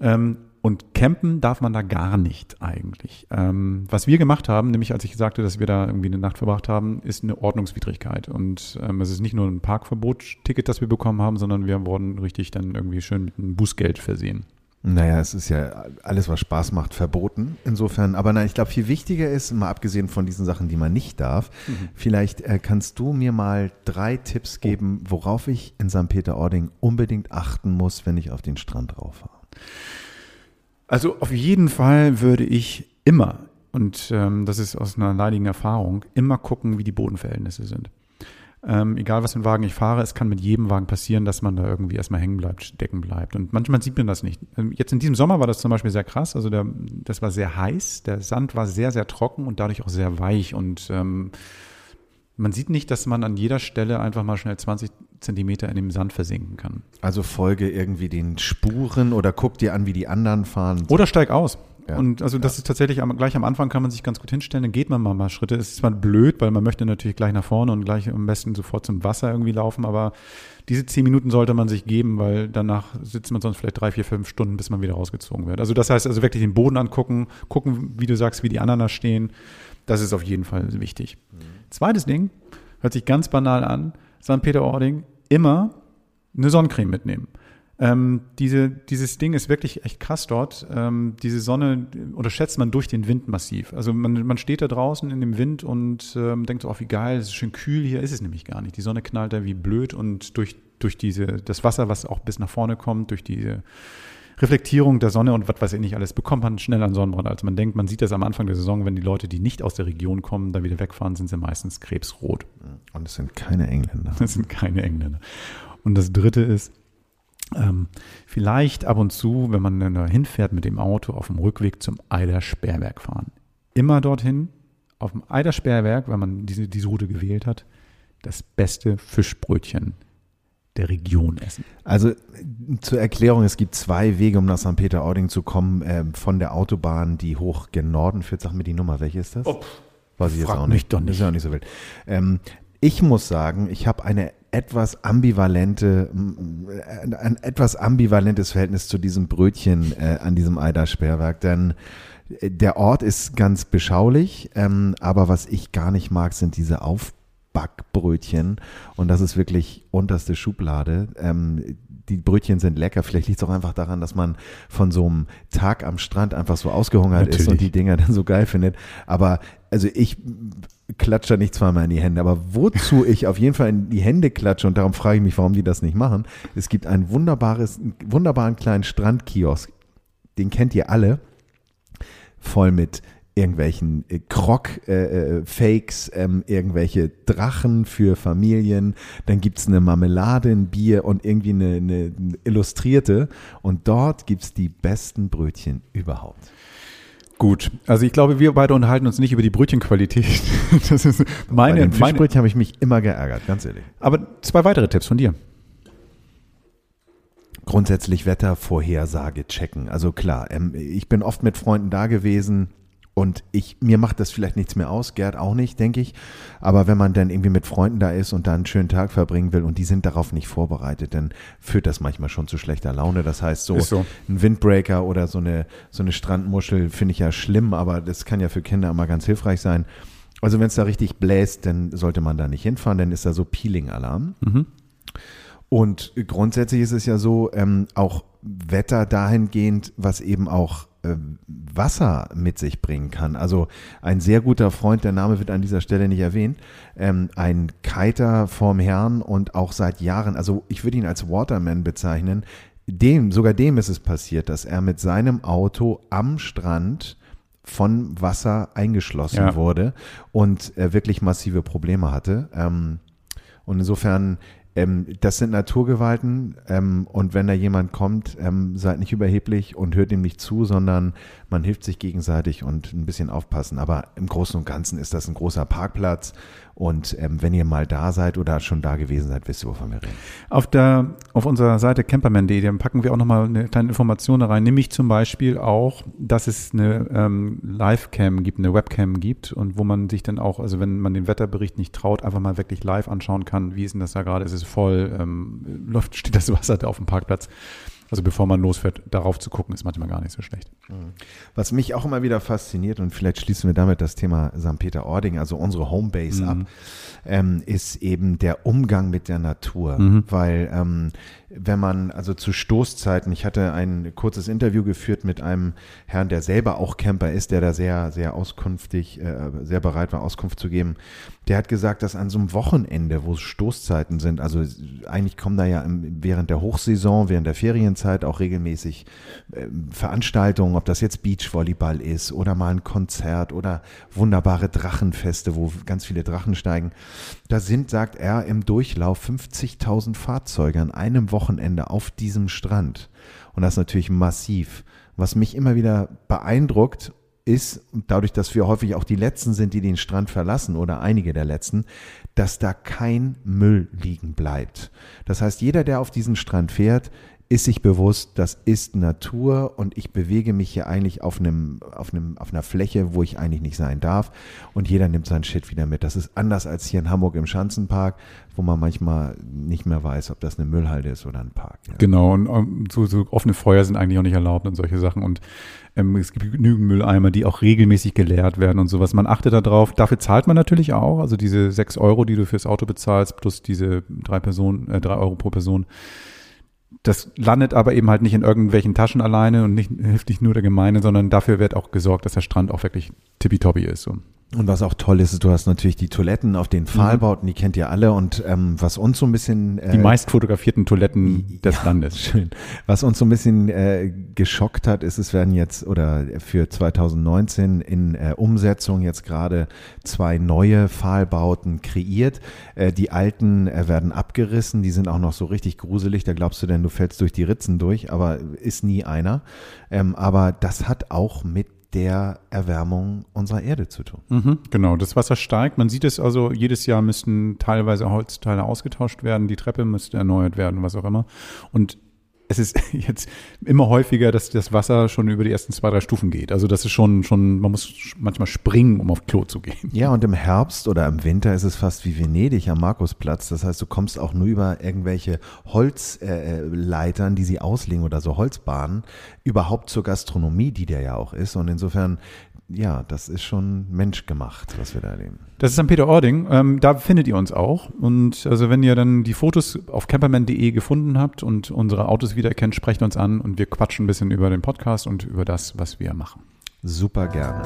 Ähm, und campen darf man da gar nicht eigentlich. Ähm, was wir gemacht haben, nämlich als ich sagte, dass wir da irgendwie eine Nacht verbracht haben, ist eine Ordnungswidrigkeit. Und ähm, es ist nicht nur ein Parkverbot-Ticket, das wir bekommen haben, sondern wir wurden richtig dann irgendwie schön mit einem Bußgeld versehen. Naja, es ist ja alles, was Spaß macht, verboten. Insofern, aber nein, ich glaube, viel wichtiger ist, mal abgesehen von diesen Sachen, die man nicht darf, mhm. vielleicht äh, kannst du mir mal drei Tipps geben, worauf ich in St. Peter-Ording unbedingt achten muss, wenn ich auf den Strand rauf fahre. Also auf jeden Fall würde ich immer, und ähm, das ist aus einer leidigen Erfahrung, immer gucken, wie die Bodenverhältnisse sind. Ähm, egal was für einen Wagen ich fahre, es kann mit jedem Wagen passieren, dass man da irgendwie erstmal hängen bleibt, stecken bleibt. Und manchmal sieht man das nicht. Ähm, jetzt in diesem Sommer war das zum Beispiel sehr krass. Also der, das war sehr heiß, der Sand war sehr, sehr trocken und dadurch auch sehr weich. Und ähm, man sieht nicht, dass man an jeder Stelle einfach mal schnell 20 Zentimeter in dem Sand versinken kann. Also folge irgendwie den Spuren oder guck dir an, wie die anderen fahren. Oder steig aus. Ja. Und also das ja. ist tatsächlich am, gleich am Anfang kann man sich ganz gut hinstellen, dann geht man mal mal Schritte. Es ist zwar blöd, weil man möchte natürlich gleich nach vorne und gleich am besten sofort zum Wasser irgendwie laufen, aber diese zehn Minuten sollte man sich geben, weil danach sitzt man sonst vielleicht drei, vier, fünf Stunden, bis man wieder rausgezogen wird. Also das heißt also wirklich den Boden angucken, gucken, wie du sagst, wie die anderen da stehen. Das ist auf jeden Fall wichtig. Mhm. Zweites Ding, hört sich ganz banal an, St. Peter-Ording, immer eine Sonnencreme mitnehmen. Ähm, diese, dieses Ding ist wirklich echt krass dort. Ähm, diese Sonne unterschätzt man durch den Wind massiv. Also man, man steht da draußen in dem Wind und ähm, denkt so, oh, wie geil, es ist schön kühl hier, ist es nämlich gar nicht. Die Sonne knallt da wie blöd und durch, durch diese, das Wasser, was auch bis nach vorne kommt, durch diese Reflektierung der Sonne und was weiß ich nicht alles, bekommt man schneller einen Sonnenbrand, als man denkt. Man sieht das am Anfang der Saison, wenn die Leute, die nicht aus der Region kommen, da wieder wegfahren, sind sie meistens krebsrot. Und es sind keine Engländer. Es sind keine Engländer. Und das Dritte ist, ähm, vielleicht ab und zu, wenn man dann hinfährt mit dem Auto, auf dem Rückweg zum Eidersperrwerk fahren. Immer dorthin, auf dem Eidersperrwerk, wenn man diese, diese Route gewählt hat, das beste Fischbrötchen der Region essen. Also zur Erklärung, es gibt zwei Wege, um nach St. Peter-Ording zu kommen, äh, von der Autobahn, die hoch gen Norden führt. Sag mir die Nummer, welche ist das? Oh, Weiß ich jetzt auch nicht. Doch nicht. Das ist ja auch nicht so wild. Ähm, ich muss sagen, ich habe eine etwas ambivalente, ein etwas ambivalentes Verhältnis zu diesem Brötchen äh, an diesem Eidersperrwerk, denn äh, der Ort ist ganz beschaulich, ähm, aber was ich gar nicht mag, sind diese Aufbackbrötchen und das ist wirklich unterste Schublade. Ähm, die Brötchen sind lecker. Vielleicht liegt es auch einfach daran, dass man von so einem Tag am Strand einfach so ausgehungert Natürlich. ist und die Dinger dann so geil findet. Aber also ich klatsche da nicht zweimal in die Hände. Aber wozu ich auf jeden Fall in die Hände klatsche und darum frage ich mich, warum die das nicht machen. Es gibt einen wunderbares, wunderbaren kleinen Strandkiosk. Den kennt ihr alle. Voll mit irgendwelchen äh, Krog-Fakes, äh, äh ähm, irgendwelche Drachen für Familien, dann gibt's eine Marmelade, ein Bier und irgendwie eine, eine Illustrierte. Und dort gibt's die besten Brötchen überhaupt. Gut, also ich glaube, wir beide unterhalten uns nicht über die Brötchenqualität. Das ist meine. Bei den Fischbrötchen habe ich mich immer geärgert, ganz ehrlich. Aber zwei weitere Tipps von dir. Grundsätzlich Wettervorhersage checken. Also klar, ähm, ich bin oft mit Freunden da gewesen und ich, mir macht das vielleicht nichts mehr aus, Gerd auch nicht, denke ich. Aber wenn man dann irgendwie mit Freunden da ist und da einen schönen Tag verbringen will und die sind darauf nicht vorbereitet, dann führt das manchmal schon zu schlechter Laune. Das heißt, so, so. ein Windbreaker oder so eine, so eine Strandmuschel finde ich ja schlimm, aber das kann ja für Kinder immer ganz hilfreich sein. Also wenn es da richtig bläst, dann sollte man da nicht hinfahren, dann ist da so Peeling-Alarm. Mhm. Und grundsätzlich ist es ja so, ähm, auch Wetter dahingehend, was eben auch Wasser mit sich bringen kann. Also ein sehr guter Freund, der Name wird an dieser Stelle nicht erwähnt, ähm, ein Kiter vorm Herrn und auch seit Jahren, also ich würde ihn als Waterman bezeichnen, dem, sogar dem ist es passiert, dass er mit seinem Auto am Strand von Wasser eingeschlossen Ja. wurde und er wirklich massive Probleme hatte. Ähm, und insofern, ähm, das sind Naturgewalten ähm, und wenn da jemand kommt, ähm, seid nicht überheblich und hört ihm nicht zu, sondern man hilft sich gegenseitig und ein bisschen aufpassen. Aber im Großen und Ganzen ist das ein großer Parkplatz und ähm, wenn ihr mal da seid oder schon da gewesen seid, wisst ihr, wovon wir reden. Auf, der, auf unserer Seite camperman.de packen wir auch nochmal eine kleine Information da rein, nämlich zum Beispiel auch, dass es eine ähm, Live-Cam gibt, eine Webcam gibt und wo man sich dann auch, also wenn man den Wetterbericht nicht traut, einfach mal wirklich live anschauen kann, wie ist denn das da gerade, ist es voll, ähm, läuft, steht das Wasser da auf dem Parkplatz. Also bevor man losfährt, darauf zu gucken, ist manchmal gar nicht so schlecht. Was mich auch immer wieder fasziniert, und vielleicht schließen wir damit das Thema St. Peter-Ording, also unsere Homebase ab, ähm, ist eben der Umgang mit der Natur. Weil ähm, wenn man, also zu Stoßzeiten, ich hatte ein kurzes Interview geführt mit einem Herrn, der selber auch Camper ist, der da sehr, sehr auskunftig, äh, sehr bereit war, Auskunft zu geben. Der hat gesagt, dass an so einem Wochenende, wo Stoßzeiten sind, also eigentlich kommen da ja während der Hochsaison, während der Ferienzeit auch regelmäßig ähm, Veranstaltungen, ob das jetzt Beachvolleyball ist oder mal ein Konzert oder wunderbare Drachenfeste, wo ganz viele Drachen steigen. Da sind, sagt er, im Durchlauf 50.000 Fahrzeuge an einem Wochenende auf diesem Strand. Und das ist natürlich massiv. Was mich immer wieder beeindruckt, ist, dadurch, dass wir häufig auch die Letzten sind, die den Strand verlassen oder einige der Letzten, dass da kein Müll liegen bleibt. Das heißt, jeder, der auf diesen Strand fährt, ist sich bewusst, das ist Natur und ich bewege mich hier eigentlich auf einem, auf einem, auf einer Fläche, wo ich eigentlich nicht sein darf und jeder nimmt sein Shit wieder mit. Das ist anders als hier in Hamburg im Schanzenpark, wo man manchmal nicht mehr weiß, ob das eine Müllhalde ist oder ein Park. Ja. Genau, und ähm, so, so offene Feuer sind eigentlich auch nicht erlaubt und solche Sachen. Und ähm, es gibt genügend Mülleimer, die auch regelmäßig geleert werden und sowas. Man achtet darauf. Dafür zahlt man natürlich auch. Also diese sechs Euro, die du fürs Auto bezahlst, plus diese drei Personen, äh, drei Euro pro Person. Das landet aber eben halt nicht in irgendwelchen Taschen alleine und nicht, hilft nicht nur der Gemeinde, sondern dafür wird auch gesorgt, dass der Strand auch wirklich tippitoppi ist. So. Und was auch toll ist, ist, du hast natürlich die Toiletten auf den Pfahlbauten, die kennt ihr alle. Und ähm, was uns so ein bisschen äh, Die meist fotografierten Toiletten des ja, Landes. Schön. Was uns so ein bisschen äh, geschockt hat, ist, es werden jetzt oder für 2019 in äh, Umsetzung jetzt gerade zwei neue Pfahlbauten kreiert. Äh, die alten äh, werden abgerissen, die sind auch noch so richtig gruselig. Da glaubst du denn, du fällst durch die Ritzen durch, aber ist nie einer. Ähm, aber das hat auch mit der Erwärmung unserer Erde zu tun. Mhm, genau, das Wasser steigt. Man sieht es also, jedes Jahr müssten teilweise Holzteile ausgetauscht werden, die Treppe müsste erneuert werden, was auch immer. Und es ist jetzt immer häufiger, dass das Wasser schon über die ersten zwei, drei Stufen geht. Also das ist schon, schon, man muss manchmal springen, um auf Klo zu gehen. Ja, und im Herbst oder im Winter ist es fast wie Venedig am Markusplatz. Das heißt, du kommst auch nur über irgendwelche Holzleitern, äh, die sie auslegen oder so Holzbahnen, überhaupt zur Gastronomie, die der ja auch ist. Und insofern, ja, das ist schon menschgemacht, was wir da erleben. Das ist St. Peter-Ording. Ähm, da findet ihr uns auch. Und also wenn ihr dann die Fotos auf camperman.de gefunden habt und unsere Autos wiedererkennt, sprecht uns an und wir quatschen ein bisschen über den Podcast und über das, was wir machen. Super gerne.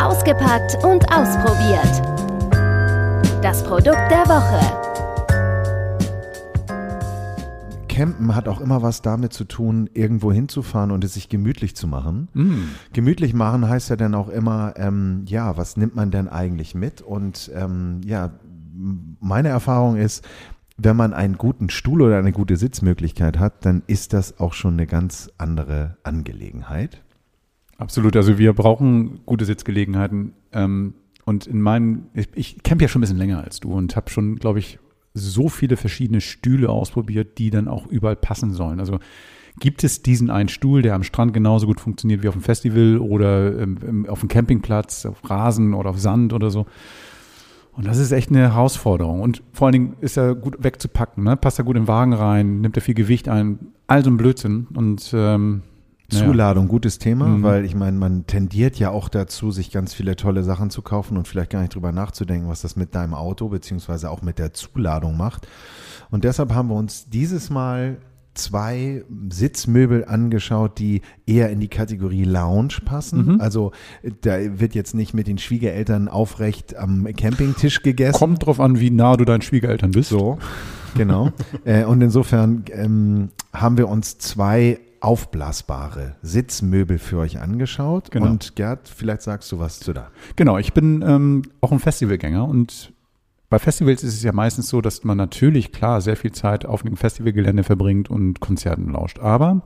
Ausgepackt und ausprobiert. Das Produkt der Woche. Campen hat auch immer was damit zu tun, irgendwo hinzufahren und es sich gemütlich zu machen. Gemütlich machen heißt ja dann auch immer, ähm, ja, was nimmt man denn eigentlich mit? Und ähm, ja, meine Erfahrung ist, wenn man einen guten Stuhl oder eine gute Sitzmöglichkeit hat, dann ist das auch schon eine ganz andere Angelegenheit. Absolut. Also wir brauchen gute Sitzgelegenheiten. Ähm, und in meinen, ich, ich camp ja schon ein bisschen länger als du und habe schon, glaube ich, so viele verschiedene Stühle ausprobiert, die dann auch überall passen sollen. Also gibt es diesen einen Stuhl, der am Strand genauso gut funktioniert wie auf dem Festival oder ähm, im- auf dem Campingplatz, auf Rasen oder auf Sand oder so. Und das ist echt eine Herausforderung. Und vor allen Dingen ist er gut wegzupacken, ne? passt er gut den Wagen rein, nimmt er viel Gewicht ein, all so ein Blödsinn. Und ähm. Zuladung, gutes Thema, Mhm. weil ich meine, man tendiert ja auch dazu, sich ganz viele tolle Sachen zu kaufen und vielleicht gar nicht drüber nachzudenken, was das mit deinem Auto beziehungsweise auch mit der Zuladung macht. Und deshalb haben wir uns dieses Mal zwei Sitzmöbel angeschaut, die eher in die Kategorie Lounge passen. Mhm. Also da wird jetzt nicht mit den Schwiegereltern aufrecht am Campingtisch gegessen. Kommt drauf an, wie nah du deinen Schwiegereltern bist. So, genau. äh, und insofern ähm, haben wir uns zwei aufblasbare Sitzmöbel für euch angeschaut. Genau. Und Gerd, vielleicht sagst du was zu da. Genau, ich bin ähm, auch ein Festivalgänger und bei Festivals ist es ja meistens so, dass man natürlich klar sehr viel Zeit auf dem Festivalgelände verbringt und Konzerten lauscht. Aber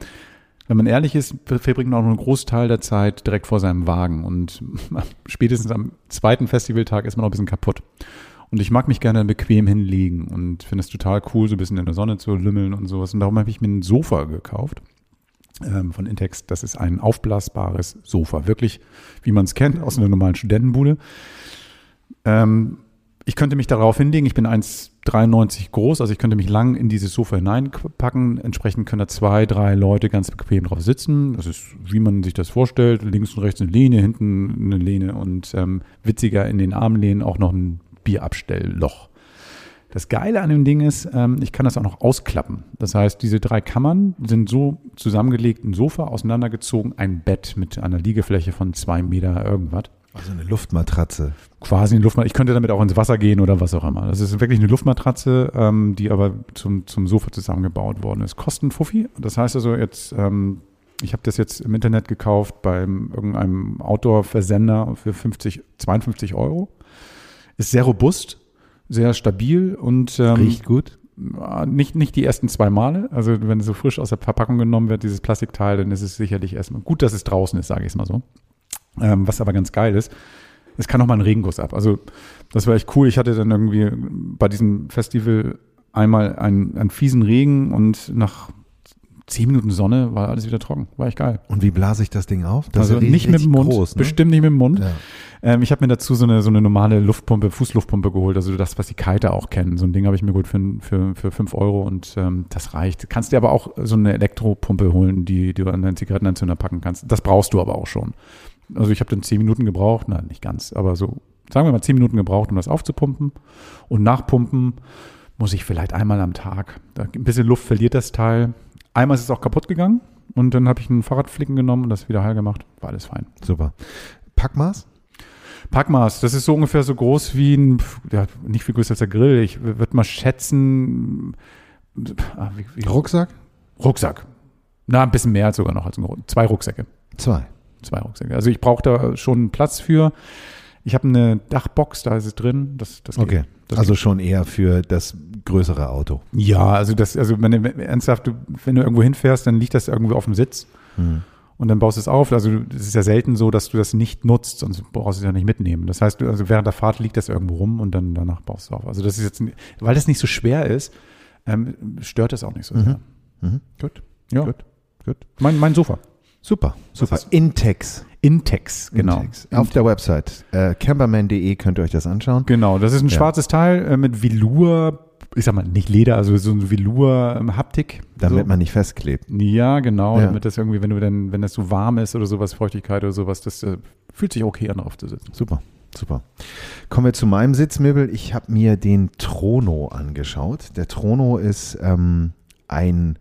wenn man ehrlich ist, verbringt man auch nur einen Großteil der Zeit direkt vor seinem Wagen und spätestens am zweiten Festivaltag ist man noch ein bisschen kaputt. Und ich mag mich gerne bequem hinlegen und finde es total cool, so ein bisschen in der Sonne zu lümmeln und sowas. Und darum habe ich mir ein Sofa gekauft von Intex. Das ist ein aufblasbares Sofa. Wirklich, wie man es kennt, aus einer normalen Studentenbude. Ähm, ich könnte mich darauf hinlegen. Ich bin 1,93 groß, also ich könnte mich lang in dieses Sofa hineinpacken. Entsprechend können da zwei, drei Leute ganz bequem drauf sitzen. Das ist, wie man sich das vorstellt. Links und rechts eine Lehne, hinten eine Lehne und ähm, witziger in den Armlehnen auch noch ein Bierabstellloch. Das Geile an dem Ding ist, ähm, ich kann das auch noch ausklappen. Das heißt, diese drei Kammern sind so zusammengelegt, ein Sofa auseinandergezogen, ein Bett mit einer Liegefläche von zwei Meter irgendwas. Also eine Luftmatratze. Quasi eine Luftmatratze. Ich könnte damit auch ins Wasser gehen oder was auch immer. Das ist wirklich eine Luftmatratze, ähm, die aber zum, zum Sofa zusammengebaut worden ist. Kosten Fuffi. Das heißt also jetzt, ähm, ich habe das jetzt im Internet gekauft beim irgendeinem Outdoor-Versender für 50, 52 Euro. Ist sehr robust, sehr stabil und ähm, Riecht gut. äh, nicht, nicht die ersten zwei Male. Also wenn so frisch aus der Verpackung genommen wird, dieses Plastikteil, dann ist es sicherlich erstmal gut, dass es draußen ist, sage ich es mal so. Ähm, was aber ganz geil ist, es kann auch mal einen Regenguss ab. Also das war echt cool. Ich hatte dann irgendwie bei diesem Festival einmal einen, einen fiesen Regen und nach zehn Minuten Sonne war alles wieder trocken. War echt geil. Und wie blase ich das Ding auf? Das also nicht mit dem Mund, Groß, ne? bestimmt nicht mit dem Mund. Ja. Ähm, ich habe mir dazu so eine, so eine normale Luftpumpe, Fußluftpumpe geholt, also das, was die Kiter auch kennen. So ein Ding habe ich mir gut für, für, für fünf Euro und ähm, das reicht. Kannst dir aber auch so eine Elektropumpe holen, die, die du an deinen Zigarettenanzünder packen kannst. Das brauchst du aber auch schon. Also ich habe dann zehn Minuten gebraucht, nein, nicht ganz, aber so, sagen wir mal zehn Minuten gebraucht, um das aufzupumpen. Und nachpumpen muss ich vielleicht einmal am Tag. Da, ein bisschen Luft verliert das Teil. Einmal ist es auch kaputt gegangen und dann habe ich einen Fahrradflicken genommen und das wieder heil gemacht. War alles fein. Super. Packmaß? Packmaß, das ist so ungefähr so groß wie ein, ja, nicht viel größer als der Grill. Ich würde mal schätzen, ah, wie, wie, Rucksack? Rucksack. Na, ein bisschen mehr als sogar noch als ein. Zwei Rucksäcke. Zwei. Zwei Rucksäcke. Also ich brauche da schon Platz für. Ich habe eine Dachbox, da ist es drin. Das, das geht. Okay. Das Also schon eher für das größere Auto. Ja, also das, also wenn du ernsthaft, du, wenn du irgendwo hinfährst, dann liegt das irgendwo auf dem Sitz Hm. und dann baust du es auf. Also es ist ja selten so, dass du das nicht nutzt, sonst brauchst du es ja nicht mitnehmen. Das heißt, du, also während der Fahrt liegt das irgendwo rum und dann danach baust du auf. Also das ist jetzt, weil das nicht so schwer ist, ähm, stört das auch nicht so sehr. Mhm. Gut. Ja. Gut. Gut. Mein, mein Sofa. Super, super. Intex. Intex, genau. Intex. Auf der Website äh, camperman.de könnt ihr euch das anschauen. Genau, das ist ein Ja. schwarzes Teil äh, mit Velour, ich sag mal nicht Leder, also so ein Velour-Haptik. Damit so. man nicht festklebt. Ja, genau, Ja. damit das irgendwie, wenn du dann, wenn das so warm ist oder sowas, Feuchtigkeit oder sowas, das äh, fühlt sich okay an, drauf zu sitzen. Super, super. Kommen wir zu meinem Sitzmöbel. Ich habe mir den Trono angeschaut. Der Trono ist ähm, ein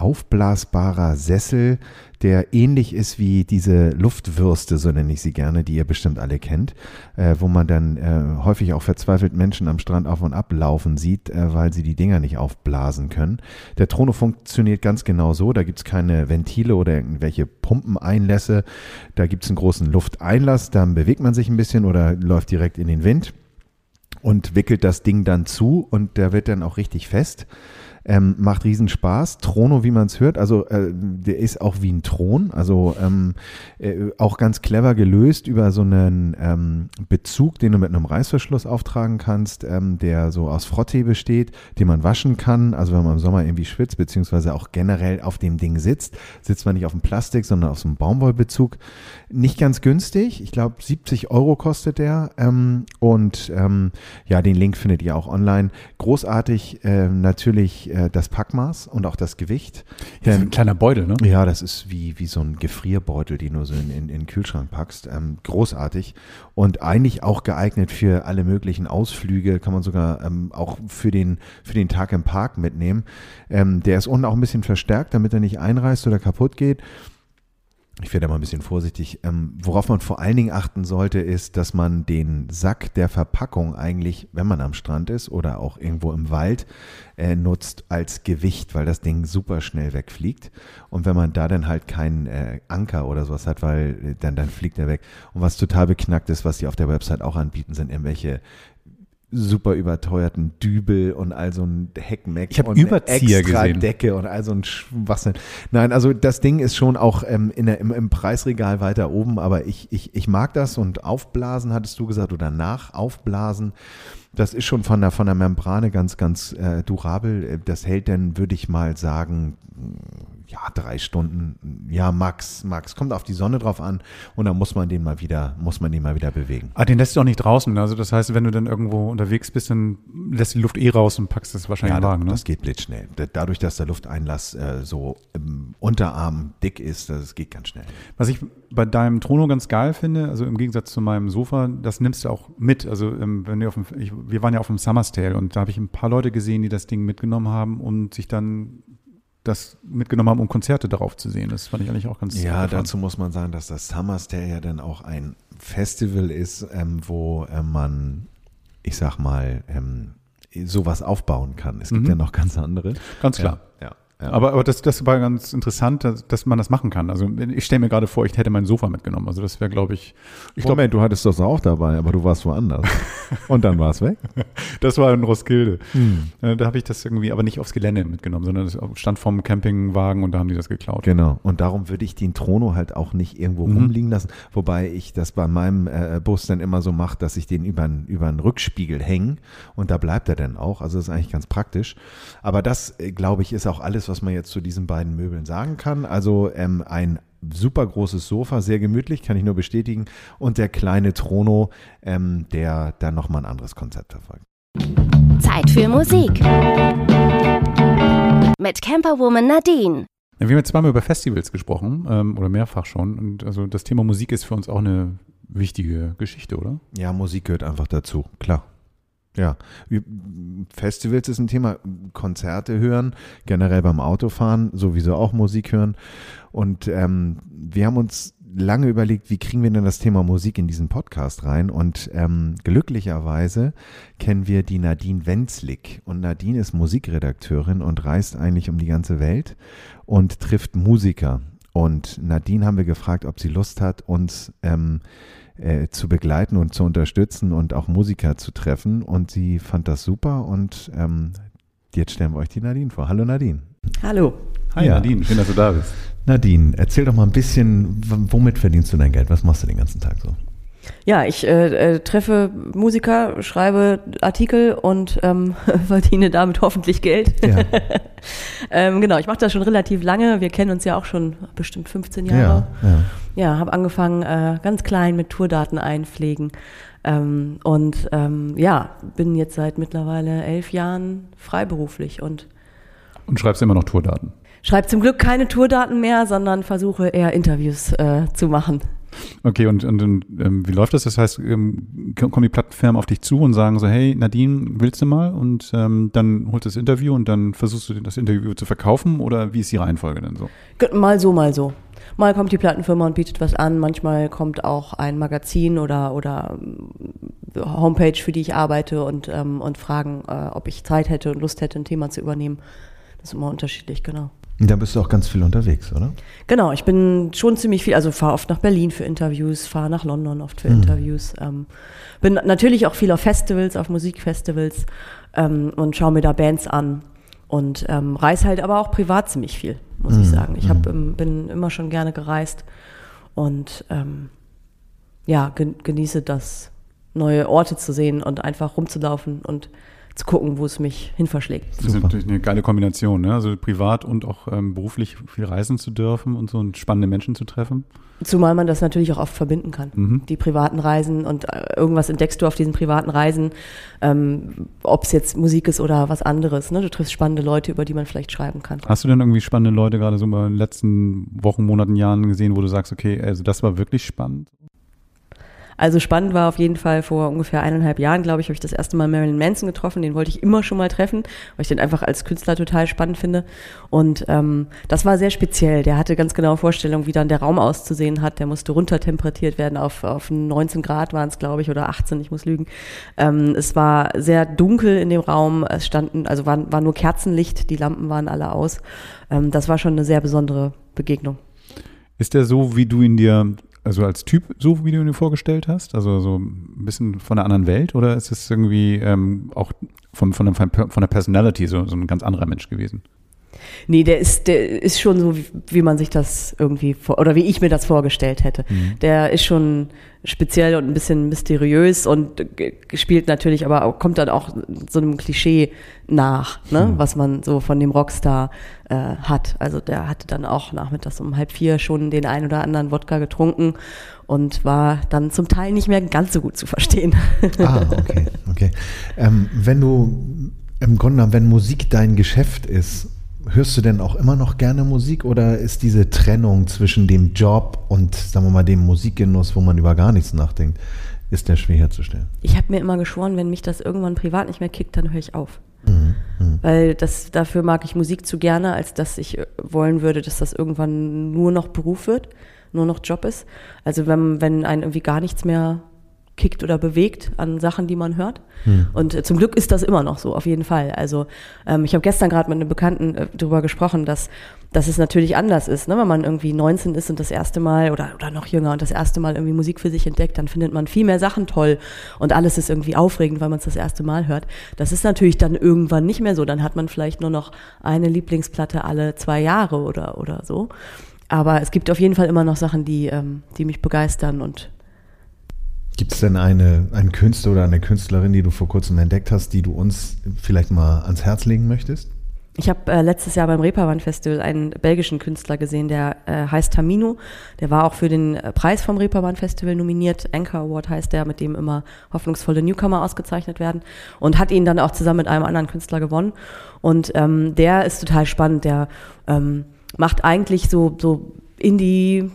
aufblasbarer Sessel, der ähnlich ist wie diese Luftwürste, so nenne ich sie gerne, die ihr bestimmt alle kennt, äh, wo man dann äh, häufig auch verzweifelt Menschen am Strand auf und ab laufen sieht, äh, weil sie die Dinger nicht aufblasen können. Der Trono funktioniert ganz genau so, da gibt es keine Ventile oder irgendwelche Pumpeneinlässe, da gibt es einen großen Lufteinlass, dann bewegt man sich ein bisschen oder läuft direkt in den Wind und wickelt das Ding dann zu und der wird dann auch richtig fest. Ähm, macht riesen Spaß. Trono, wie man es hört, also äh, der ist auch wie ein Thron, also ähm, äh, auch ganz clever gelöst über so einen ähm, Bezug, den du mit einem Reißverschluss auftragen kannst, ähm, der so aus Frottee besteht, den man waschen kann. Also wenn man im Sommer irgendwie schwitzt, beziehungsweise auch generell auf dem Ding sitzt, sitzt man nicht auf dem Plastik, sondern auf so einem Baumwollbezug. Nicht ganz günstig, ich glaube 70 Euro kostet der ähm, und ähm, ja, den Link findet ihr auch online. Großartig, äh, natürlich äh, das Packmaß und auch das Gewicht. Ja, ein kleiner Beutel, ne? Ja, das ist wie, wie so ein Gefrierbeutel, den du so in, in, in den Kühlschrank packst. Ähm, großartig und eigentlich auch geeignet für alle möglichen Ausflüge, kann man sogar ähm, auch für den, für den Tag im Park mitnehmen. Ähm, der ist unten auch ein bisschen verstärkt, damit er nicht einreißt oder kaputt geht ich werde mal ein bisschen vorsichtig. Ähm, worauf man vor allen Dingen achten sollte, ist, dass man den Sack der Verpackung eigentlich, wenn man am Strand ist oder auch irgendwo im Wald, äh, nutzt als Gewicht, weil das Ding super schnell wegfliegt. Und wenn man da dann halt keinen äh, Anker oder sowas hat, weil äh, dann, dann fliegt er weg. Und was total beknackt ist, was die auf der Website auch anbieten, sind irgendwelche super überteuerten Dübel und all so ein Heckmeck ich und Überzieher extra gesehen. Decke und all so ein Schwachsinn. Nein, also das Ding ist schon auch ähm, in der, im, im Preisregal weiter oben, aber ich, ich, ich mag das und aufblasen, hattest du gesagt, oder nach aufblasen. Das ist schon von der, von der Membrane ganz, ganz äh, durabel. Das hält dann, würde ich mal sagen, ja, drei Stunden, ja, max, max. Kommt auf die Sonne drauf an und dann muss man den mal wieder, muss man den mal wieder bewegen. Ah, den lässt du auch nicht draußen. Also das heißt, wenn du dann irgendwo unterwegs bist, dann lässt die Luft eh raus und packst das wahrscheinlich Ja, in den Wagen, ne? das geht blitzschnell. Da- Dadurch, dass der Lufteinlass äh, so im Unterarm dick ist, das geht ganz schnell. Was ich bei deinem Trono ganz geil finde, also im Gegensatz zu meinem Sofa, das nimmst du auch mit. Also ähm, wenn du auf dem, ich, wir waren ja auf dem Summerstale und da habe ich ein paar Leute gesehen, die das Ding mitgenommen haben und sich dann das mitgenommen haben, um Konzerte darauf zu sehen. Das fand ich eigentlich auch ganz Ja, interessant. dazu muss man sagen, dass das Summerstay ja dann auch ein Festival ist, ähm, wo ähm, man, ich sag mal, ähm, sowas aufbauen kann. Es gibt Mhm. ja noch ganz andere. Ganz klar. Ja, ja. Aber, aber das, das war ganz interessant, dass, dass man das machen kann. Also ich stelle mir gerade vor, ich hätte mein Sofa mitgenommen. Also das wäre, glaube ich, ich glaube, du hattest das auch dabei, aber du warst woanders. Und dann war es weg. das war in Roskilde. Hm. Äh, Da habe ich das irgendwie aber nicht aufs Gelände mitgenommen, sondern es stand vom Campingwagen und da haben die das geklaut. Genau. Und darum würde ich den Trono halt auch nicht irgendwo Mhm. rumliegen lassen. Wobei ich das bei meinem äh, Bus dann immer so mache, dass ich den über über einen Rückspiegel hänge und da bleibt er dann auch. Also das ist eigentlich ganz praktisch. Aber das, äh, glaube ich, ist auch alles, was man jetzt zu diesen beiden Möbeln sagen kann. Also ähm, ein super großes Sofa, sehr gemütlich, kann ich nur bestätigen. Und der kleine Trono, ähm, der dann nochmal ein anderes Konzept verfolgt. Zeit für Musik. Mit Camperwoman Nadine. Wir haben jetzt zweimal über Festivals gesprochen ähm, oder mehrfach schon. Und also das Thema Musik ist für uns auch eine wichtige Geschichte, oder? Ja, Musik gehört einfach dazu, klar. Ja, Festivals ist ein Thema, Konzerte hören, generell beim Autofahren, sowieso auch Musik hören. Und ähm, wir haben uns lange überlegt, wie kriegen wir denn das Thema Musik in diesen Podcast rein? Und ähm, glücklicherweise kennen wir die Nadine Wenzlik. Und Nadine ist Musikredakteurin und reist eigentlich um die ganze Welt und trifft Musiker. Und Nadine haben wir gefragt, ob sie Lust hat, uns ähm, äh, zu begleiten und zu unterstützen und auch Musiker zu treffen. Und sie fand das super und ähm, jetzt stellen wir euch die Nadine vor. Hallo Nadine. Hallo. Hi Ja. Nadine, schön, dass du da bist. Nadine, erzähl doch mal ein bisschen, womit verdienst du dein Geld? Was machst du den ganzen Tag so? Ja, ich äh, äh, treffe Musiker, schreibe Artikel und ähm, verdiene damit hoffentlich Geld. Ja, ähm, genau, ich mache das schon relativ lange. Wir kennen uns ja auch schon bestimmt 15 ja, Jahre. ja. Ja, habe angefangen äh, ganz klein mit Tourdaten einpflegen. Ähm, und ähm, ja, bin jetzt seit mittlerweile elf Jahren freiberuflich und Und schreibst immer noch Tourdaten. schreibe zum Glück keine Tourdaten mehr, sondern versuche eher Interviews äh, zu machen. Okay, und, und, und ähm, wie läuft das? Das heißt, ähm, kommen die Plattenfirmen auf dich zu und sagen so, hey Nadine, willst du mal? Und ähm, dann holst du das Interview und dann versuchst du das Interview zu verkaufen oder wie ist die Reihenfolge denn so? Mal so, mal so. Mal kommt die Plattenfirma und bietet was an, manchmal kommt auch ein Magazin oder, oder ähm, Homepage, für die ich arbeite und, ähm, und fragen, äh, ob ich Zeit hätte und Lust hätte, ein Thema zu übernehmen. Das ist immer unterschiedlich, genau. Da bist du auch ganz viel unterwegs, oder? Genau, ich bin schon ziemlich viel, also fahre oft nach Berlin für Interviews, fahre nach London oft für Interviews. Ähm, bin natürlich auch viel auf Festivals, auf Musikfestivals ähm, und schaue mir da Bands an und ähm, reise halt aber auch privat ziemlich viel, muss ich sagen. Ich hab, ähm, bin immer schon gerne gereist und ähm, ja, gen genieße das, neue Orte zu sehen und einfach rumzulaufen und zu gucken, wo es mich hin verschlägt. Das ist Super. natürlich eine geile Kombination, ne? Also privat und auch ähm, beruflich viel reisen zu dürfen und so und spannende Menschen zu treffen. Zumal man das natürlich auch oft verbinden kann. Mhm. Die privaten Reisen und äh, irgendwas entdeckst du auf diesen privaten Reisen, ähm, ob es jetzt Musik ist oder was anderes. Ne? Du triffst spannende Leute, über die man vielleicht schreiben kann. Hast du denn irgendwie spannende Leute gerade so in den letzten Wochen, Monaten, Jahren gesehen, wo du sagst, okay, also das war wirklich spannend? Also spannend war auf jeden Fall vor ungefähr eineinhalb Jahren, glaube ich, habe ich das erste Mal Marilyn Manson getroffen. Den wollte ich immer schon mal treffen, weil ich den einfach als Künstler total spannend finde. Und ähm, das war sehr speziell. Der hatte ganz genaue Vorstellungen, wie dann der Raum auszusehen hat. Der musste runtertemperatiert werden auf, auf 19 Grad waren es, glaube ich, oder 18, ich muss lügen. Ähm, es war sehr dunkel in dem Raum. Es standen, also war, war nur Kerzenlicht, die Lampen waren alle aus. Ähm, das war schon eine sehr besondere Begegnung. Ist der so, wie du ihn dir, also als Typ, so wie du ihn dir vorgestellt hast? Also so ein bisschen von einer anderen Welt? Oder ist es irgendwie ähm, auch von, von, der, von der Personality so, so ein ganz anderer Mensch gewesen? Nee, der ist, der ist schon so, wie, wie man sich das irgendwie vor, oder wie ich mir das vorgestellt hätte. Der ist schon speziell und ein bisschen mysteriös und spielt natürlich, aber auch, kommt dann auch so einem Klischee nach, ne, was man so von dem Rockstar äh, hat. Also der hatte dann auch nachmittags um halb vier schon den ein oder anderen Wodka getrunken und war dann zum Teil nicht mehr ganz so gut zu verstehen. Ah, okay, okay. Ähm, wenn du im Grunde genommen, wenn Musik dein Geschäft ist, hörst du denn auch immer noch gerne Musik oder ist diese Trennung zwischen dem Job und, sagen wir mal, dem Musikgenuss, wo man über gar nichts nachdenkt, ist der schwer herzustellen? Ich habe mir immer geschworen, wenn mich das irgendwann privat nicht mehr kickt, dann höre ich auf. Mhm, Weil das, dafür mag ich Musik zu gerne, als dass ich äh, wollen würde, dass das irgendwann nur noch Beruf wird, nur noch Job ist. Also wenn, wenn einen irgendwie gar nichts mehr kickt oder bewegt an Sachen, die man hört. Und äh, zum Glück ist das immer noch so, auf jeden Fall. Also ähm, ich habe gestern gerade mit einem Bekannten äh, darüber gesprochen, dass, dass es natürlich anders ist, ne? wenn man irgendwie 19 ist und das erste Mal oder, oder noch jünger und das erste Mal irgendwie Musik für sich entdeckt, dann findet man viel mehr Sachen toll und alles ist irgendwie aufregend, weil man es das erste Mal hört. Das ist natürlich dann irgendwann nicht mehr so. Dann hat man vielleicht nur noch eine Lieblingsplatte alle zwei Jahre oder, oder so. Aber es gibt auf jeden Fall immer noch Sachen, die, ähm, die mich begeistern und Gibt es denn eine, einen Künstler oder eine Künstlerin, die du vor kurzem entdeckt hast, die du uns vielleicht mal ans Herz legen möchtest? Ich habe äh, letztes Jahr beim Reeperbahn Festival einen belgischen Künstler gesehen, der äh, heißt Tamino. Der war auch für den äh, Preis vom Reeperbahn Festival nominiert. Anchor Award heißt der, mit dem immer hoffnungsvolle Newcomer ausgezeichnet werden. Und hat ihn dann auch zusammen mit einem anderen Künstler gewonnen. Und ähm, der ist total spannend. Der ähm, macht eigentlich so, so Indie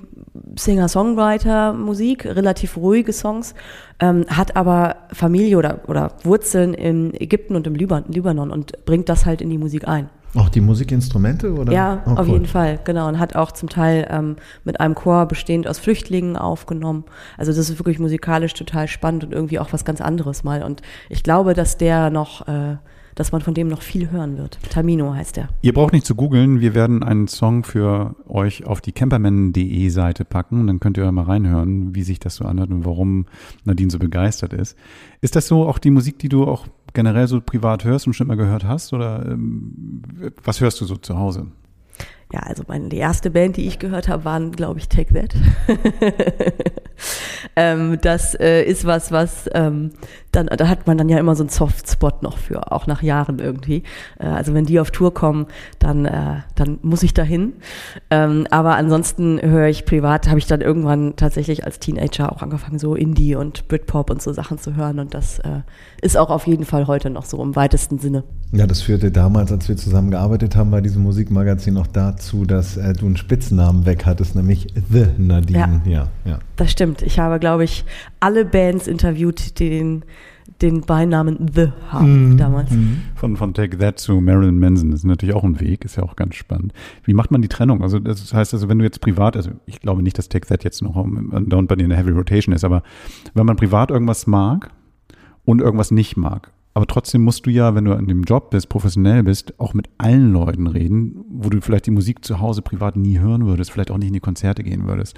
Singer-Songwriter-Musik, relativ ruhige Songs, ähm, hat aber Familie oder, oder Wurzeln in Ägypten und im Liban Libanon und bringt das halt in die Musik ein. Auch die Musikinstrumente? Oder? Ja, Oh, auf cool. jeden Fall, genau. Und hat auch zum Teil ähm, mit einem Chor bestehend aus Flüchtlingen aufgenommen. Also das ist wirklich musikalisch total spannend und irgendwie auch was ganz anderes mal. Und ich glaube, dass der noch, äh, dass man von dem noch viel hören wird. Tamino heißt der. Ihr braucht nicht zu googeln. Wir werden einen Song für euch auf die camperman.de Seite packen. Dann könnt ihr mal reinhören, wie sich das so anhört und warum Nadine so begeistert ist. Ist das so auch die Musik, die du auch generell so privat hörst und schon mal gehört hast? Oder ähm, was hörst du so zu Hause? Ja, also meine, die erste Band, die ich gehört habe, waren, glaube ich, Take That. ähm, das äh, ist was, was ähm, dann, da hat man dann ja immer so einen Softspot noch für, auch nach Jahren irgendwie. Äh, also wenn die auf Tour kommen, dann, äh, dann muss ich dahin. Ähm, aber ansonsten höre ich privat, habe ich dann irgendwann tatsächlich als Teenager auch angefangen, so Indie und Britpop und so Sachen zu hören. Und das äh, ist auch auf jeden Fall heute noch so im weitesten Sinne. Ja, das führte damals, als wir zusammen gearbeitet haben bei diesem Musikmagazin, auch dazu, dass äh, du einen Spitznamen weg hattest, nämlich The Nadine. Ja, ja. Das stimmt. Ich habe, glaube ich, alle Bands interviewt, die den, den Beinamen The haben damals. Von, von Take That zu Marilyn Manson, das ist natürlich auch ein Weg, ist ja auch ganz spannend. Wie macht man die Trennung? Also das heißt also, wenn du jetzt privat, also ich glaube nicht, dass Take That jetzt noch dauernd bei dir in der Heavy Rotation ist, aber wenn man privat irgendwas mag und irgendwas nicht mag, aber trotzdem musst du ja, wenn du in dem Job bist, professionell bist, auch mit allen Leuten reden, wo du vielleicht die Musik zu Hause privat nie hören würdest, vielleicht auch nicht in die Konzerte gehen würdest.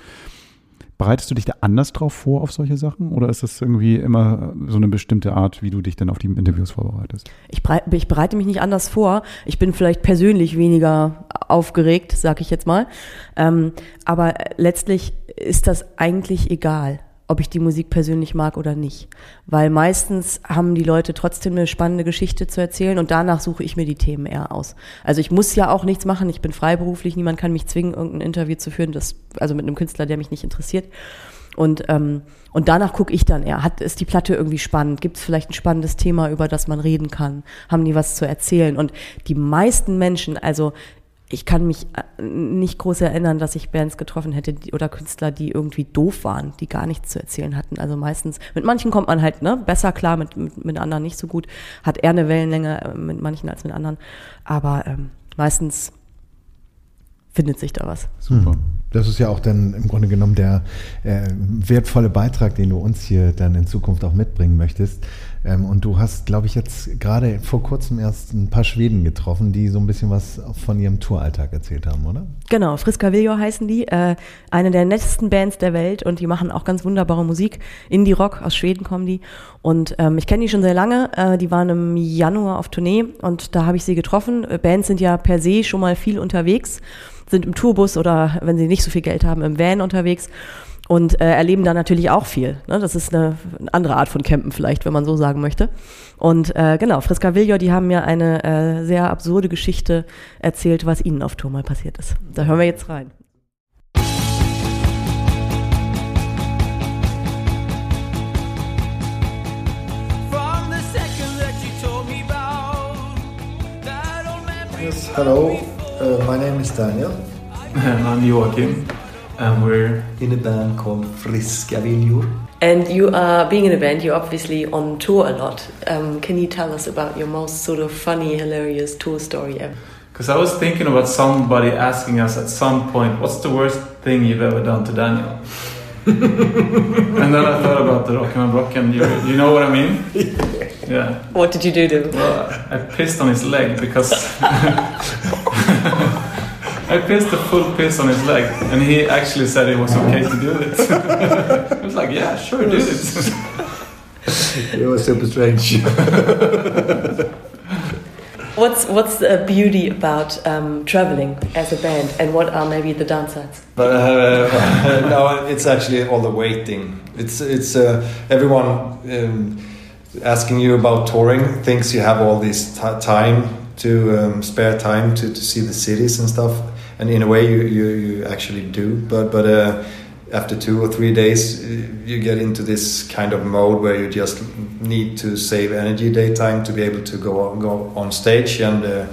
Bereitest du dich da anders drauf vor auf solche Sachen oder ist das irgendwie immer so eine bestimmte Art, wie du dich dann auf die Interviews vorbereitest? Ich, ich bereite mich nicht anders vor. Ich bin vielleicht persönlich weniger aufgeregt, sag ich jetzt mal. Ähm, aber letztlich ist das eigentlich egal. Ob ich die Musik persönlich mag oder nicht. Weil meistens haben die Leute trotzdem eine spannende Geschichte zu erzählen und danach suche ich mir die Themen eher aus. Also ich muss ja auch nichts machen, ich bin freiberuflich, niemand kann mich zwingen, irgendein Interview zu führen, das, also mit einem Künstler, der mich nicht interessiert. Und, ähm, und danach gucke ich dann eher, hat, ist die Platte irgendwie spannend? Gibt es vielleicht ein spannendes Thema, über das man reden kann? Haben die was zu erzählen? Und die meisten Menschen, also ich kann mich äh, nicht groß erinnern, dass ich Bands getroffen hätte die, oder Künstler, die irgendwie doof waren, die gar nichts zu erzählen hatten. Also meistens, mit manchen kommt man halt ne, besser klar, mit, mit, mit anderen nicht so gut, hat eher eine Wellenlänge äh, mit manchen als mit anderen. Aber ähm, meistens findet sich da was. Super. Hm. Das ist ja auch dann im Grunde genommen der äh, wertvolle Beitrag, den du uns hier dann in Zukunft auch mitbringen möchtest. Ähm, und du hast, glaube ich, jetzt gerade vor kurzem erst ein paar Schweden getroffen, die so ein bisschen was von ihrem Touralltag erzählt haben, oder? Genau, Friska Viljo heißen die, äh, eine der nettesten Bands der Welt und die machen auch ganz wunderbare Musik. Indie-Rock, aus Schweden kommen die. Und ähm, ich kenne die schon sehr lange. Äh, die waren im Januar auf Tournee und da habe ich sie getroffen. Äh, Bands sind ja per se schon mal viel unterwegs sind im Tourbus oder wenn sie nicht so viel Geld haben, im Van unterwegs und äh, erleben da natürlich auch viel. Ne? Das ist eine, eine, andere Art von Campen vielleicht, wenn man so sagen möchte. Und äh, genau, Friska Viljo, die haben mir eine äh, sehr absurde Geschichte erzählt, was ihnen auf Tour mal passiert ist. Da hören wir jetzt rein. Yes, hello. Uh, my name is Daniel. And I'm Joachim. And we're in a band called Friska Viljor. And you are being in a band, you're obviously on tour a lot. Um, can you tell us about your most sort of funny, hilarious tour story ever? Because I was thinking about somebody asking us at some point, what's the worst thing you've ever done to Daniel? and then I thought about the rock Rock'em Brocken. You, you know what I mean? Yeah. What did you do to him? Well, I pissed on his leg because I pissed a full piss on his leg, and he actually said it was okay to do it. I was like, yeah, sure, do it. it was super strange. What's what's the beauty about um, traveling as a band, and what are maybe the downsides? But uh, no, it's actually all the waiting. It's it's uh, everyone um, asking you about touring thinks you have all this time to um, spare time to, to see the cities and stuff, and in a way you you, you actually do. But but uh, after two or three days, you get into this kind of mode where you just need to save energy daytime to be able to go on, go on stage and uh,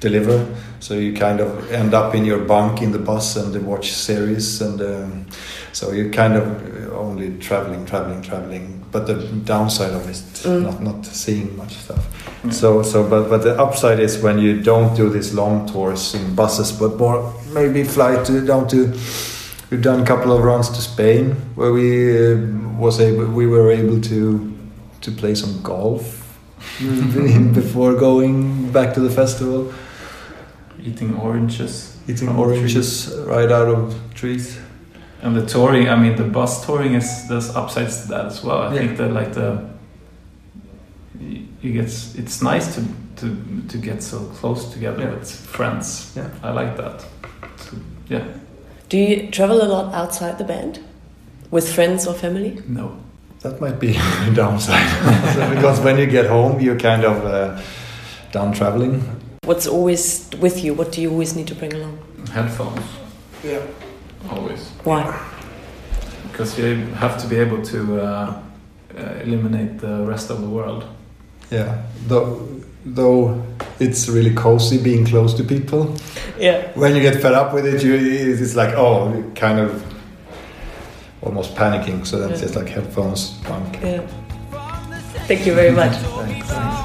deliver. So you kind of end up in your bunk in the bus and watch series, and um, so you kind of only traveling, traveling, traveling. But the downside of it is mm. not not seeing much stuff. Mm. So so but but the upside is when you don't do these long tours in buses, but more maybe fly to down to we've done a couple of runs to Spain where we uh, was able we were able to to play some golf before going back to the festival. Eating oranges. Eating oranges right out of trees. And the touring, I mean, the bus touring is there's upsides to that as well. I yeah. think that like the you get it's nice to to to get so close together yeah. with friends. Yeah, I like that. So, yeah. Do you travel a lot outside the band with friends or family? No. That might be a downside because when you get home, you're kind of uh, done traveling. What's always with you? What do you always need to bring along? Headphones. Yeah. Always. Why? Because you have to be able to uh, uh, eliminate the rest of the world. Yeah. Though, though it's really cozy being close to people. Yeah. When you get fed up with it, you it's like oh, kind of almost panicking. So that's yeah. just like headphones, punk. Yeah. Thank you very much. Thanks.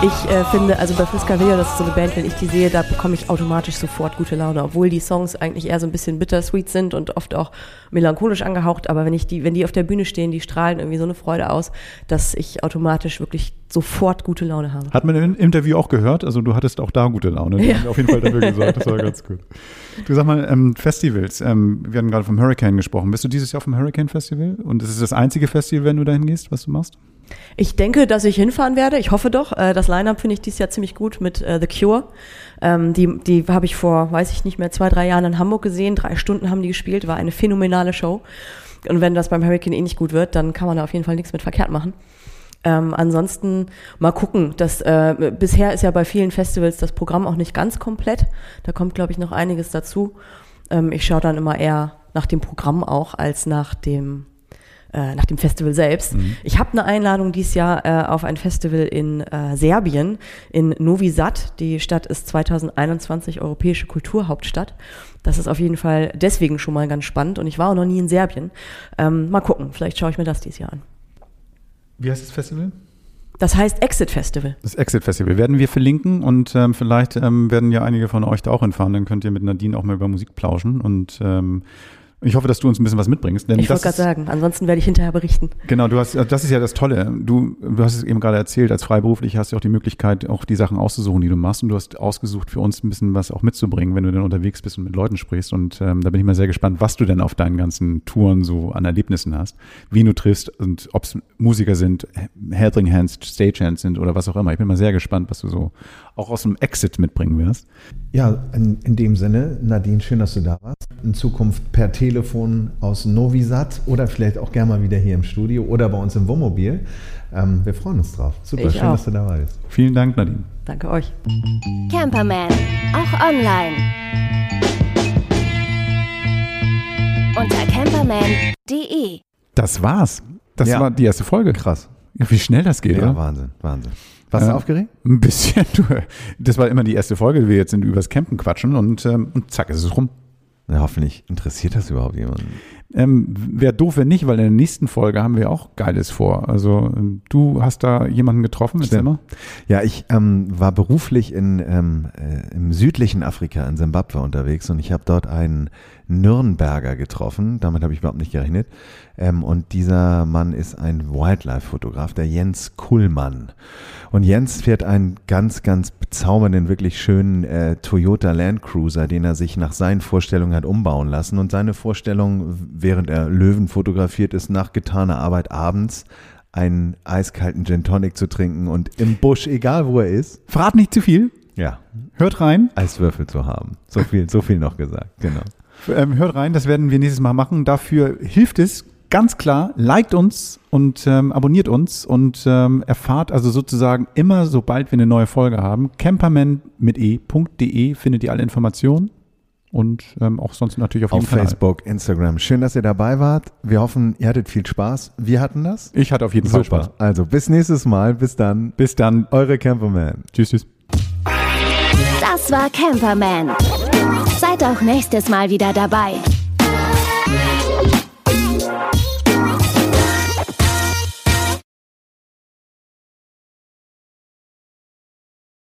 Ich äh, finde, also bei Friska Villa, das ist so eine Band, wenn ich die sehe, da bekomme ich automatisch sofort gute Laune, obwohl die Songs eigentlich eher so ein bisschen bittersweet sind und oft auch melancholisch angehaucht, aber wenn ich die, wenn die auf der Bühne stehen, die strahlen irgendwie so eine Freude aus, dass ich automatisch wirklich sofort gute Laune habe. Hat man im Interview auch gehört, also du hattest auch da gute Laune, ja. auf jeden Fall dafür gesagt, das war ganz gut. Du sag mal, ähm, Festivals, ähm, wir hatten gerade vom Hurricane gesprochen, bist du dieses Jahr vom Hurricane Festival und ist es das einzige Festival, wenn du dahin gehst, was du machst? Ich denke, dass ich hinfahren werde. Ich hoffe doch. Äh, das Line-Up finde ich dieses Jahr ziemlich gut mit äh, The Cure. Ähm, die die habe ich vor, weiß ich nicht mehr, zwei, drei Jahren in Hamburg gesehen. Drei Stunden haben die gespielt. War eine phänomenale Show. Und wenn das beim Hurricane eh nicht gut wird, dann kann man da auf jeden Fall nichts mit verkehrt machen. Ähm, ansonsten mal gucken. Das, äh, bisher ist ja bei vielen Festivals das Programm auch nicht ganz komplett. Da kommt, glaube ich, noch einiges dazu. Ähm, ich schaue dann immer eher nach dem Programm auch als nach dem äh, nach dem Festival selbst. Mhm. Ich habe eine Einladung dieses Jahr äh, auf ein Festival in äh, Serbien, in Novi Sad. Die Stadt ist 2021 europäische Kulturhauptstadt. Das ist auf jeden Fall deswegen schon mal ganz spannend und ich war auch noch nie in Serbien. Ähm, mal gucken, vielleicht schaue ich mir das dieses Jahr an. Wie heißt das Festival? Das heißt Exit Festival. Das Exit Festival werden wir verlinken und ähm, vielleicht ähm, werden ja einige von euch da auch hinfahren. Dann könnt ihr mit Nadine auch mal über Musik plauschen und ähm, ich hoffe, dass du uns ein bisschen was mitbringst. Denn ich wollte gerade sagen, ansonsten werde ich hinterher berichten. Genau, du hast, das ist ja das Tolle. Du, du hast es eben gerade erzählt, als Freiberuflich hast du auch die Möglichkeit, auch die Sachen auszusuchen, die du machst. Und du hast ausgesucht, für uns ein bisschen was auch mitzubringen, wenn du dann unterwegs bist und mit Leuten sprichst. Und ähm, da bin ich mal sehr gespannt, was du denn auf deinen ganzen Touren so an Erlebnissen hast, wie du triffst und ob es Musiker sind, Helping Hands, Stagehands sind oder was auch immer. Ich bin mal sehr gespannt, was du so auch aus dem Exit mitbringen wirst. Ja, in, in dem Sinne, Nadine, schön, dass du da warst. In Zukunft per Telefon aus Novi Sad oder vielleicht auch gerne mal wieder hier im Studio oder bei uns im Wohnmobil. Ähm, wir freuen uns drauf. Super, ich schön, auch. dass du dabei bist. Vielen Dank, Nadine. Danke euch. Camperman, auch online. Unter camperman.de. Das war's. Das ja. war die erste Folge. Krass. Ja, wie schnell das geht, ja, oder? Wahnsinn, Wahnsinn. Warst du aufgeregt? Ein bisschen. Das war immer die erste Folge, die wir jetzt sind übers Campen quatschen und, ähm, und zack, ist es rum. Ja, hoffentlich interessiert das überhaupt jemanden. Ähm, Wäre doof, wenn nicht, weil in der nächsten Folge haben wir auch Geiles vor. Also ähm, du hast da jemanden getroffen im Zimmer? Ja, ich ähm, war beruflich in, ähm, äh, im südlichen Afrika, in Simbabwe unterwegs und ich habe dort einen Nürnberger getroffen. Damit habe ich überhaupt nicht gerechnet. Ähm, und dieser Mann ist ein Wildlife-Fotograf, der Jens Kuhlmann. Und Jens fährt einen ganz, ganz bezaubernden, wirklich schönen äh, Toyota Land Cruiser, den er sich nach seinen Vorstellungen hat umbauen lassen. Und seine Vorstellung, während er Löwen fotografiert ist, nach getaner Arbeit abends einen eiskalten Gin Tonic zu trinken und im Busch, egal wo er ist. Verrat nicht zu viel. Ja. Hört rein. Eiswürfel zu haben. So viel, so viel noch gesagt. Genau. Ähm, hört rein, das werden wir nächstes Mal machen. Dafür hilft es ganz klar, liked uns und ähm, abonniert uns und ähm, erfahrt also sozusagen immer, sobald wir eine neue Folge haben, camperman mit e.de findet ihr alle Informationen und ähm, auch sonst natürlich auf, auf Facebook, Kanal. Instagram. Schön, dass ihr dabei wart. Wir hoffen, ihr hattet viel Spaß. Wir hatten das. Ich hatte auf jeden Super. Fall Spaß. Also bis nächstes Mal. Bis dann. Bis dann. Eure Camperman. Tschüss, tschüss. Das war Camperman. Seid auch nächstes Mal wieder dabei.